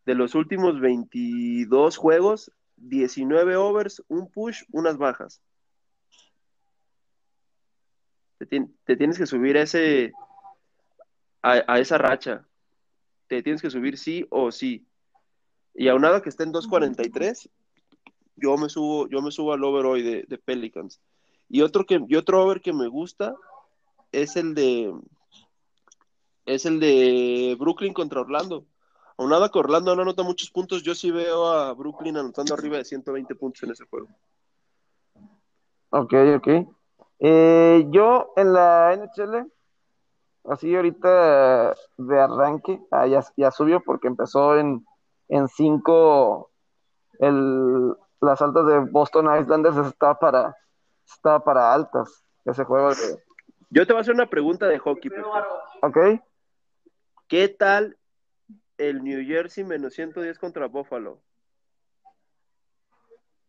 De los últimos 22 juegos, 19 overs, un push, unas bajas. Te, tien- te tienes que subir a, ese, a, esa racha. Te tienes que subir sí o sí. Y aunado a que esté en 2.43, yo me subo, yo me subo al over hoy de Pelicans. Y otro que, y otro over que me gusta es el de es el de Brooklyn contra Orlando. Aunado a que Orlando no anota muchos puntos, yo sí veo a Brooklyn anotando arriba de 120 puntos en ese juego. Ok, ok. Eh, yo en la NHL, así ahorita de arranque, ah, ya, ya subió porque empezó en, en 5 el, las altas de Boston Islanders está para, está para altas ese juego. De, Yo te voy a hacer una pregunta de hockey. Pepe. ok, ¿Qué tal el New Jersey menos 110 contra Buffalo?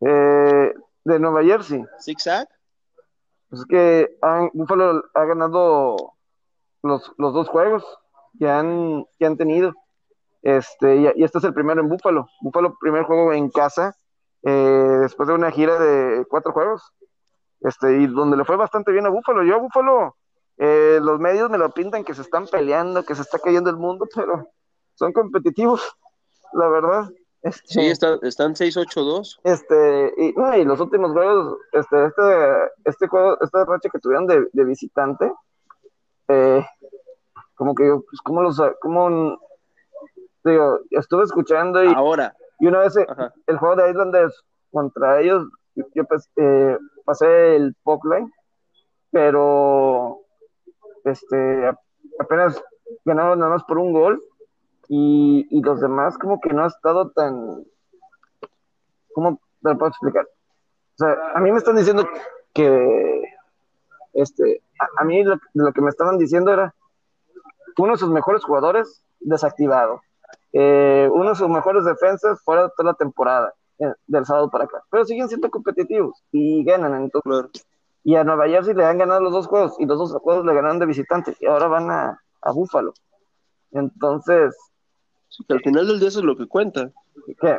eh, de Nueva Jersey. ¿Zigzag? Pues es que han, Buffalo ha ganado los, los dos juegos que han, que han tenido. Este, y, y este es el primero en Buffalo. Buffalo, primer juego en casa, eh, después de una gira de cuatro juegos. Este, y donde le fue bastante bien a Buffalo. Yo a Buffalo, eh, los medios me lo pintan que se están peleando, que se está cayendo el mundo, pero son competitivos, la verdad. Este, Sí, está- están 6-8-2. este, y, no, y los últimos juegos, este, este, este juego, esta racha que tuvieron de, de visitante, eh, como que, pues, ¿cómo los, cómo, digo, estuve escuchando y, Ahora, y una vez eh, ajá. el juego de Islanders contra ellos, yo, yo, pues, eh, pasé el puck line, pero, este, apenas ganaron nada más por un gol, y, y los demás como que no ha estado tan, ¿cómo te lo puedo explicar? O sea, a mí me están diciendo que, este, a, a mí lo, lo que me estaban diciendo era uno de sus mejores jugadores desactivado. Eh, uno de sus mejores defensas fuera toda la temporada, del sábado para acá. Pero siguen siendo competitivos y ganan. Entonces, Y a Nueva Jersey le han ganado los dos juegos y los dos juegos le ganaron de visitante y ahora van a, a Búfalo. Entonces. al final del día eso es lo que cuenta. ¿Qué?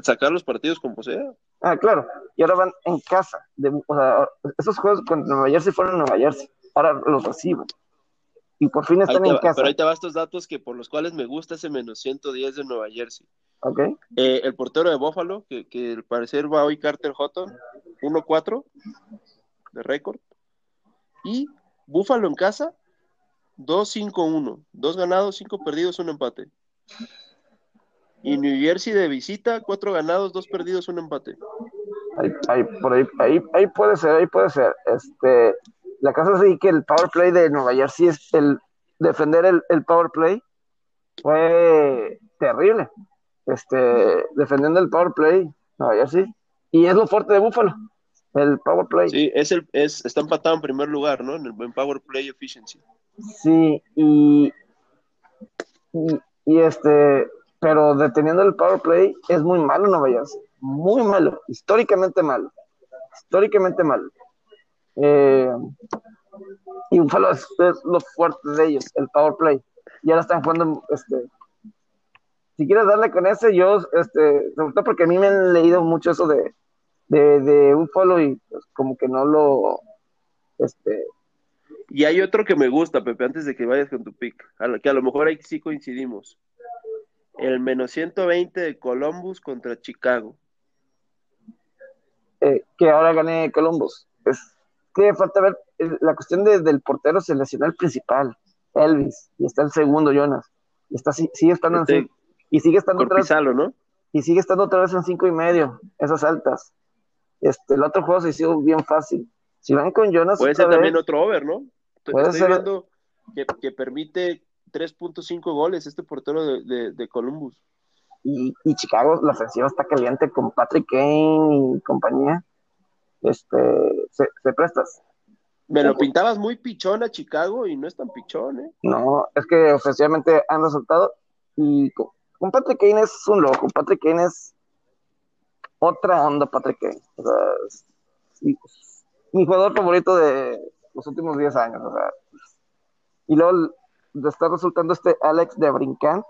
Sacar los partidos como sea. Ah, claro. Y ahora van en casa. De, o sea, esos juegos contra Nueva Jersey fueron en Nueva Jersey. Ahora los reciben. Y por fin están en casa. Pero ahí te van estos datos que por los cuales me gusta ese menos 110 de Nueva Jersey. Ok. Eh, el portero de Buffalo, que, que al parecer va hoy Carter Hutton, 1-4 de récord. Y Buffalo en casa, 2-5-1. Dos ganados, cinco perdidos, un empate. Y New Jersey de visita, cuatro ganados, dos perdidos, un empate. Ahí, por ahí, ahí, ahí, puede ser, ahí puede ser. Este, la cosa es que el power play de Nueva Jersey es el defender el, el power play fue terrible. Este, defendiendo el power play, Nueva Jersey. Y es lo fuerte de Buffalo, el power play. Sí, es el, es, está empatado en primer lugar, ¿no? En el en power play efficiency. Sí, y, y, y este, pero deteniendo el power play es muy malo no vayas muy malo, históricamente malo, históricamente malo. Eh, y Buffalo es, lo fuerte de ellos, el power play. Y ahora están jugando, este, si quieres darle con ese, yo, este, sobre todo porque a mí me han leído mucho eso de, de, de Buffalo y pues, como que no lo, este, y hay otro que me gusta, Pepe, antes de que vayas con tu pick, que a lo mejor ahí sí coincidimos el menos 120 de Columbus contra Chicago. Eh, que ahora gane Columbus. Es que falta ver la cuestión del portero se lesionó el principal, Elvis, y está el segundo, Jonas. Y está, sigue estando en Este, y sigue estando otra vez, y sigue estando otra vez en cinco y medio, esas altas. Este, el otro juego se hizo bien fácil. Si van con Jonas, Puede ser también otro over, ¿no? Puede estoy ser- viendo que, que permite 3.5 goles este portero de, de, de Columbus. y, y Chicago, la ofensiva está caliente con Patrick Kane y compañía. Este, se, se prestas. Me lo pintabas muy pichón a Chicago y no es tan pichón, ¿eh? No, es que ofensivamente han resultado y con, con Patrick Kane es un loco. Patrick Kane es otra onda, Patrick Kane. O sea, es- mi jugador favorito de los últimos 10 años. O sea, y luego le está resultando este Alex de Brincant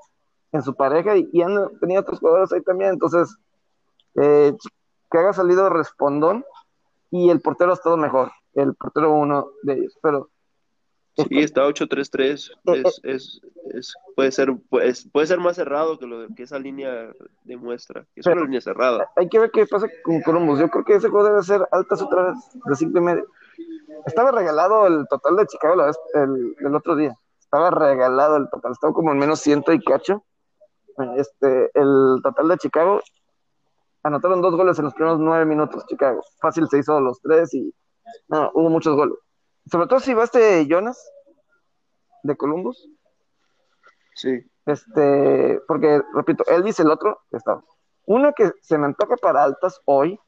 en su pareja y, y han tenido otros jugadores ahí también. Entonces, eh, que haya salido respondón y el portero ha estado mejor. El portero uno de ellos. Pero Sí, está 8-3-3. Es, es, es, puede, ser, pues, puede ser más cerrado que lo que esa línea demuestra. que Es una línea cerrada. hay que ver qué pasa con Columbus. Yo creo que ese juego debe ser altas otra vez, de cinco y medio. Estaba regalado el total de Chicago la vez, el, el otro día. Estaba regalado el total, estaba como en menos ciento y cacho. Este, el total de Chicago anotaron dos goles en los primeros nueve minutos, Chicago. Fácil se hizo los tres y no, hubo muchos goles. Sobre todo si va este Jonas de Columbus, Sí. este, porque, repito, Elvis el otro, está. Uno que se me antoja para altas hoy,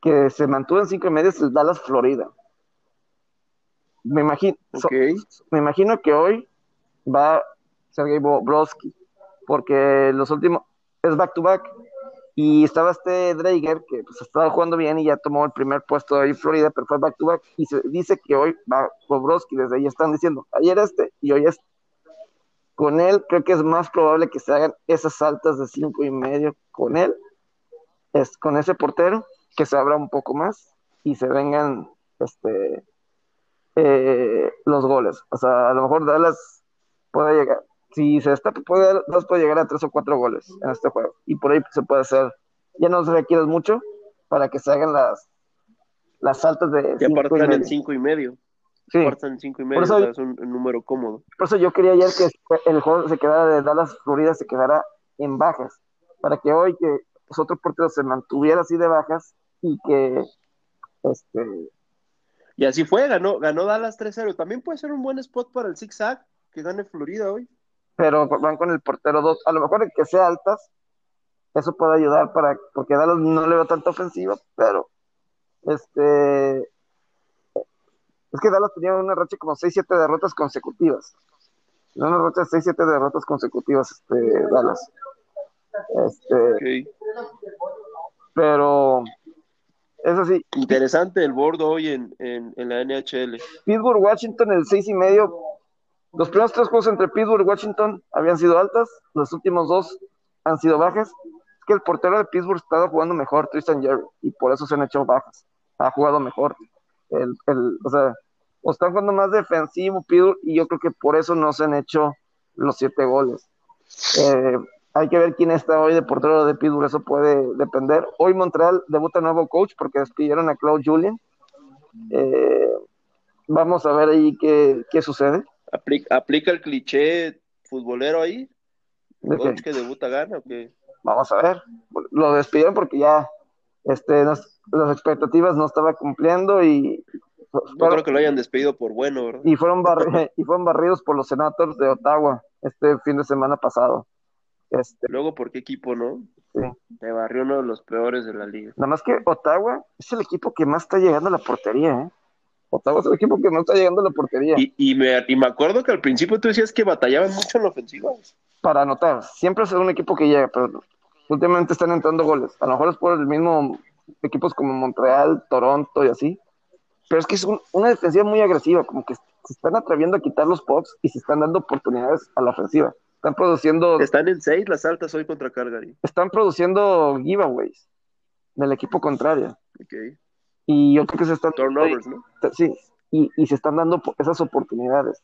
que se mantuvo en cinco y medio, es el Dallas, Florida. Me imagino, so- me imagino que hoy va Sergei Bobrovsky, porque los últimos es back to back. Y estaba este Drager, que pues estaba jugando bien y ya tomó el primer puesto ahí Florida, pero fue back to back. Y se dice que hoy va Bobrovsky, desde ahí están diciendo, ayer este y hoy este. Con él creo que es más probable que se hagan esas altas de cinco y medio con él, es con ese portero, que se abra un poco más y se vengan este eh, los goles. O sea, a lo mejor Dallas puede llegar, si se destapa, puede, puede llegar a tres o cuatro goles en este juego. Y por ahí se puede hacer, ya no se requiere mucho para que se hagan las, las altas de Ya cinco y partan en. 5 y medio. Sí, Partan en 5 y medio. Por eso- o sea, es un, un número cómodo. por eso yo quería ayer que el juego se quedara de Dallas, Florida, se quedara en bajas, para que hoy que los otros porteros se mantuviera así de bajas y que este Y así fue, ganó, ganó Dallas 3-0. También puede ser un buen spot para el zigzag que gane Florida hoy. Pero van con el portero 2. A lo mejor el que sea altas, eso puede ayudar para, porque Dallas no le veo tanta ofensiva, pero este es que Dallas tenía una racha como 6-7 derrotas consecutivas. una racha de 6-7 derrotas consecutivas, este, Dallas. Este, Pero es así. Interesante el bordo hoy en, en, en la NHL. Pittsburgh, Washington, el 6 y medio. Los primeros tres juegos entre Pittsburgh y Washington habían sido altas, los últimos dos han sido bajas. Es que el portero de Pittsburgh estaba jugando mejor, Tristan Jerry, y por eso se han hecho bajas. Ha jugado mejor. El, el, o sea, o están jugando más defensivo Pittsburgh, y yo creo que por eso no se han hecho los siete goles. Eh, hay que ver quién está hoy de portero de Pittsburgh, eso puede depender. Hoy Montreal debuta nuevo coach porque despidieron a Claude Julien. Eh, vamos a ver ahí qué, qué sucede. ¿Aplica, ¿Aplica, el cliché futbolero ahí? ¿El coach que debuta gana o qué? Vamos a ver. Lo despidieron porque ya este, las expectativas no estaba cumpliendo y no creo que lo hayan despedido por bueno, ¿verdad? Y fueron, y fueron barridos por los Senators de Ottawa este fin de semana pasado. Este, Luego, ¿por qué equipo no? Sí. Te barrió uno de los peores de la liga. Nada más que Ottawa es el equipo que más está llegando a la portería, ¿eh? Ottawa es el equipo que más está llegando a la portería. Y, y, me, y me acuerdo que al principio tú decías que batallaban mucho en la ofensiva. Para anotar, siempre es un equipo que llega, pero últimamente están entrando goles. A lo mejor es por el mismo equipos como Montreal, Toronto y así. Pero es que es una defensiva muy agresiva, como que se están atreviendo a quitar los pops y se están dando oportunidades a la ofensiva. Están produciendo. Están en seis las altas hoy contra Calgary. Están produciendo giveaways del equipo contrario. Okay. Y yo creo que se están. Turnovers, ¿no? Sí, y, y, se están dando esas oportunidades.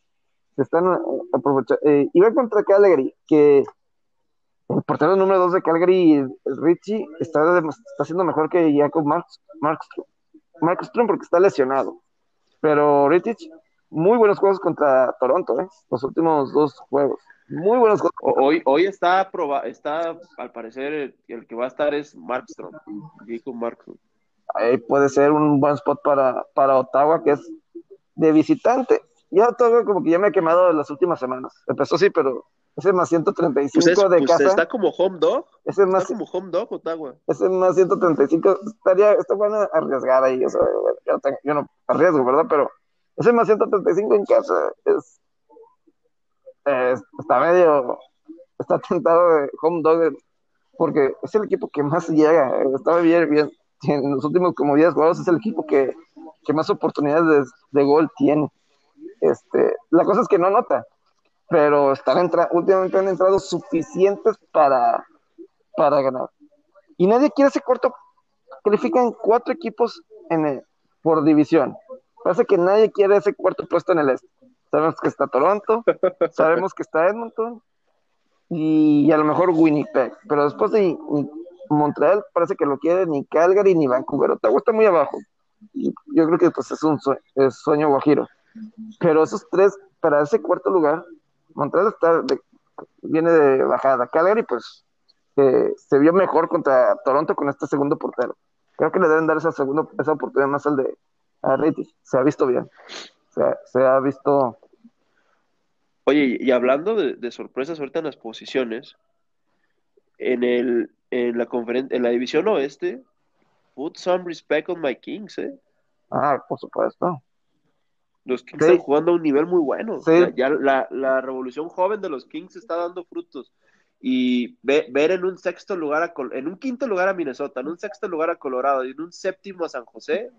Se están eh, aprovechando. Eh, iba contra Calgary, que el portero número dos de Calgary, Richie, está, está haciendo mejor que Jacob Marks, Markstrom. Markstrom porque está lesionado. Pero Richie, muy buenos juegos contra Toronto, ¿eh? Los últimos dos juegos. Muy buenos Hoy, hoy está, proba está, al parecer, el, que va a estar es Markstrom, Jacob Markstrom. Ahí puede ser un buen spot para, para Ottawa, que es de visitante. Ya todo como que ya me he quemado las últimas semanas. Empezó sí, pero ese más 135 pues es, de pues casa. Está como home dog. Ese más, está como home dog, Ottawa. Ese más 135 estaría, está bueno arriesgar ahí. O sea, yo, tengo, yo no arriesgo, ¿verdad? Pero ese más 135 en casa es eh, está medio, está tentado de home dog, porque es el equipo que más llega, estaba bien, bien, en los últimos como 10 juegos es el equipo que, que más oportunidades de, de, gol tiene. Este, la cosa es que no nota, pero están entra últimamente han entrado suficientes para, para ganar. Y nadie quiere ese corto, califican cuatro equipos en el, por división. Parece que nadie quiere ese cuarto puesto en el este. Sabemos que está Toronto, sabemos que está Edmonton y a lo mejor Winnipeg, pero después de Montreal parece que lo quiere ni Calgary ni Vancouver. Ottawa está muy abajo. Yo creo que pues es un sueño, guajiro. Pero esos tres, para ese cuarto lugar, Montreal está viene de bajada. Calgary, pues, se vio mejor contra Toronto con este segundo portero. Creo que le deben dar esa segunda, esa oportunidad más al de a Se ha visto bien se, ha visto. Oye, y hablando de, sorpresas ahorita en las posiciones, en el en la conferencia, en la división oeste, put some respect on my Kings, ¿eh? Ah, por supuesto. Los Kings están jugando a un nivel muy bueno. ya la, la, revolución joven de los Kings está dando frutos. Y ver en un sexto lugar, a, en un quinto lugar a Minnesota, en un sexto lugar a Colorado y en un séptimo a San José,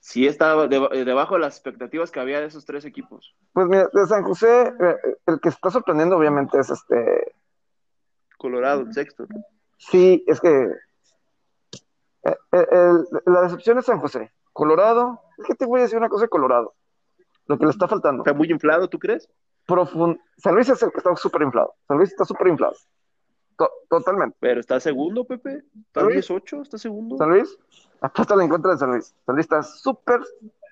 sí estaba eh, debajo de las expectativas que había de esos tres equipos. Pues mira, de San José, eh, el que está sorprendiendo obviamente es este... Colorado, el sexto. Sí, es que eh, la decepción es San José. Colorado, es que te voy a decir una cosa de Colorado. Lo que le está faltando. ¿Está muy inflado, tú crees? Profund... San Luis es el que está súper inflado. San Luis está súper inflado totalmente. Pero está segundo, Pepe. ¿Está 18? ¿Está segundo? ¿San Luis? Apóstale en contra de San Luis. San Luis está súper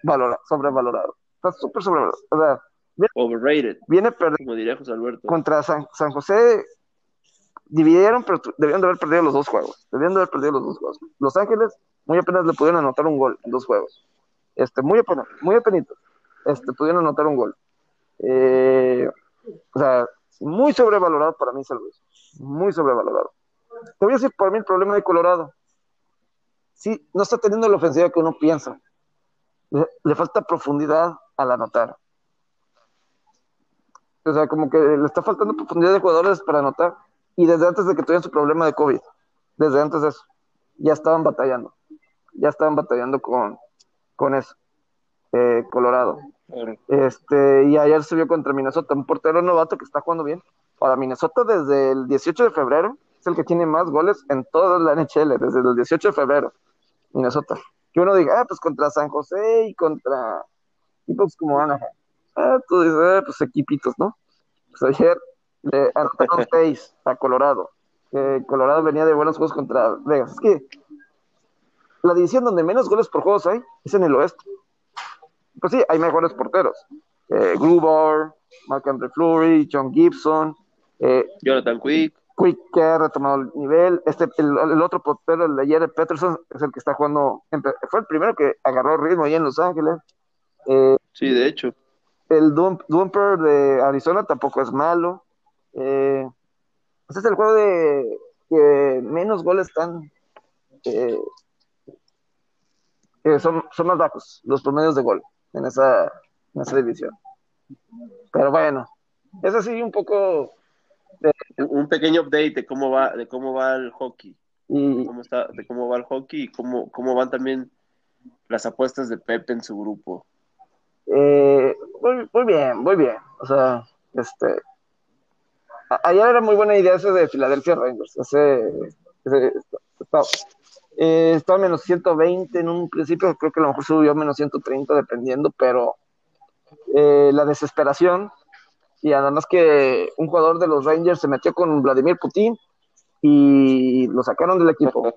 valorado, sobrevalorado. Está súper sobrevalorado. O sea, viene, Overrated. Viene perdido. Como diría José Alberto. Contra San, San José dividieron, pero debían de haber perdido los dos juegos. Debían de haber perdido los dos juegos. Los Ángeles muy apenas le pudieron anotar un gol en dos juegos. Este, muy apenas, muy apenas. Este, pudieron anotar un gol. Eh, o sea, muy sobrevalorado para mí San Luis muy sobrevalorado. Te voy a decir por mí el problema de Colorado. Sí, no está teniendo la ofensiva que uno piensa. Le, falta profundidad al anotar. O sea, como que le está faltando profundidad de jugadores para anotar. Y desde antes de que tuvieran su problema de COVID, desde antes de eso, ya estaban batallando. Ya estaban batallando con, con eso. Eh, Colorado. Este, y ayer se vio contra Minnesota, un portero novato que está jugando bien. Para Minnesota desde el 18 de febrero es el que tiene más goles en toda la NHL, desde el 18 de febrero. Minnesota. Que uno diga, ah, pues contra San José y contra equipos como Anaheim. Ah, tú dices, ah, pues equipitos, ¿no? Pues ayer le anotaron seis a Colorado. Colorado venía de buenos juegos contra Vegas. Es que la división donde menos goles por juegos hay es en el oeste pues sí, hay mejores porteros. Eh, Gruber, Mark Andre Fleury, John Gibson, eh, Jonathan Quick. Quick que ha retomado el nivel. Este, el, otro portero, el de Jared Peterson, es el que está jugando. Fue el primero que agarró ritmo ahí en Los Ángeles. Eh, sí, de hecho. El Dumper de Arizona tampoco es malo. Eh, este es el juego de que menos goles están. Eh, son, son más bajos los promedios de gol en esa, en esa división. Pero bueno, es así un poco... Un pequeño update de cómo va, de cómo va el hockey. Cómo está, de cómo va el hockey y cómo, cómo van también las apuestas de Pepe en su grupo. Eh, muy, bien, muy bien. O sea, este. Ayer era muy buena idea ese de Philadelphia Rangers. Ese, ese eh, estaba menos 120 en un principio, creo que a lo mejor subió a menos 130 dependiendo, pero eh, la desesperación y además que un jugador de los Rangers se metió con Vladimir Putin y lo sacaron del equipo.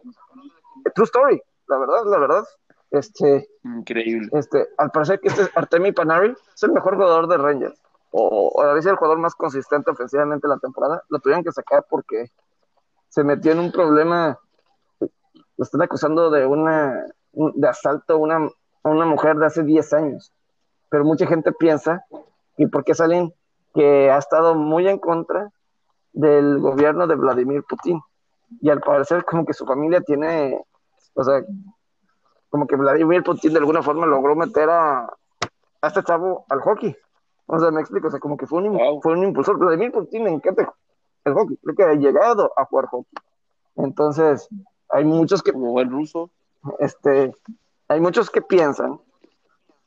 True story, la verdad, la verdad. Este, Increíble. Este, al parecer que este Artemi Panari es el mejor jugador de Rangers, o, o a veces el jugador más consistente ofensivamente en la temporada. Lo tuvieron que sacar porque se metió en un problema lo están acusando de una de asalto a una, una mujer de hace 10 años. Pero mucha gente piensa, ¿y por qué salen que ha estado muy en contra del gobierno de Vladimir Putin? Y al parecer como que su familia tiene, o sea, como que Vladimir Putin de alguna forma logró meter a, a este chavo al hockey. O sea, me explico, o sea, como que fue un, fue un impulsor. Vladimir Putin le encanta el hockey, creo que ha llegado a jugar hockey. Entonces, hay muchos que. Como buen ruso. Este. Hay muchos que piensan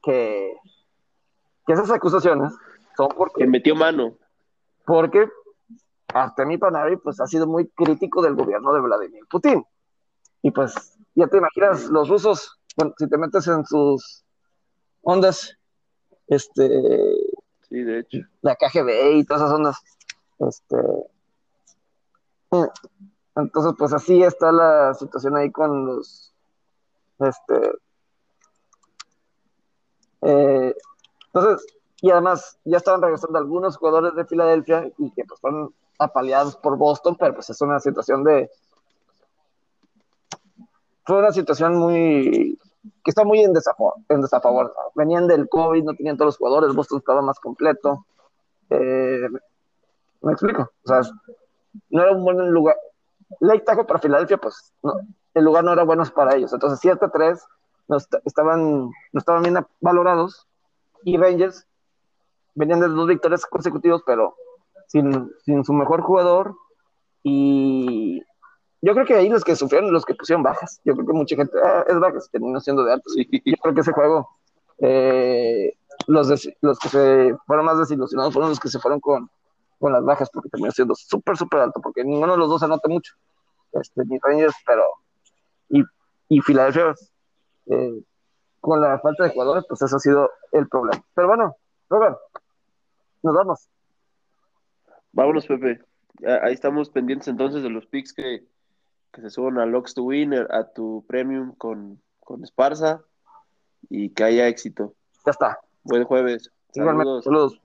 que, que esas acusaciones son porque. Que metió mano. Porque Artemi Panari pues ha sido muy crítico del gobierno de Vladimir Putin. Y pues, ya te imaginas, los rusos, bueno, si te metes en sus ondas, este. Sí, de hecho. La KGB y todas esas ondas, este entonces, pues así está la situación ahí con los, este, eh, entonces, y además ya estaban regresando algunos jugadores de Filadelfia y que pues fueron apaleados por Boston, pero pues es una situación de, fue una situación muy, que está muy en desafavor, en desafavor. Venían del COVID, no tenían todos los jugadores, Boston estaba más completo. Eh, me explico, o sea, no era un buen lugar, Lake Tahoe para Filadelfia, pues no, el lugar no era bueno para ellos. Entonces, 7-3 no estaban, no estaban bien valorados y Rangers venían de dos victorias consecutivas, pero sin, sin su mejor jugador. Y yo creo que ahí los que sufrieron, los que pusieron bajas, yo creo que mucha gente, ah, es bajas, terminó siendo de altos. Yo creo que ese juego, eh, los, los que se fueron más desilusionados fueron los que se fueron con, con las bajas, porque terminó siendo súper, súper alto, porque ninguno de los dos anota mucho. Este, ni Rangers, pero. Y, y Filadelfia, eh, con la falta de jugadores, pues eso ha sido el problema. Pero bueno, Robert, nos vamos. Vámonos, Pepe. Ahí estamos pendientes entonces de los picks que, que se suban a Locks to Winner, a tu premium con, con Esparza y que haya éxito. Ya está. Buen jueves. Saludos. Saludos.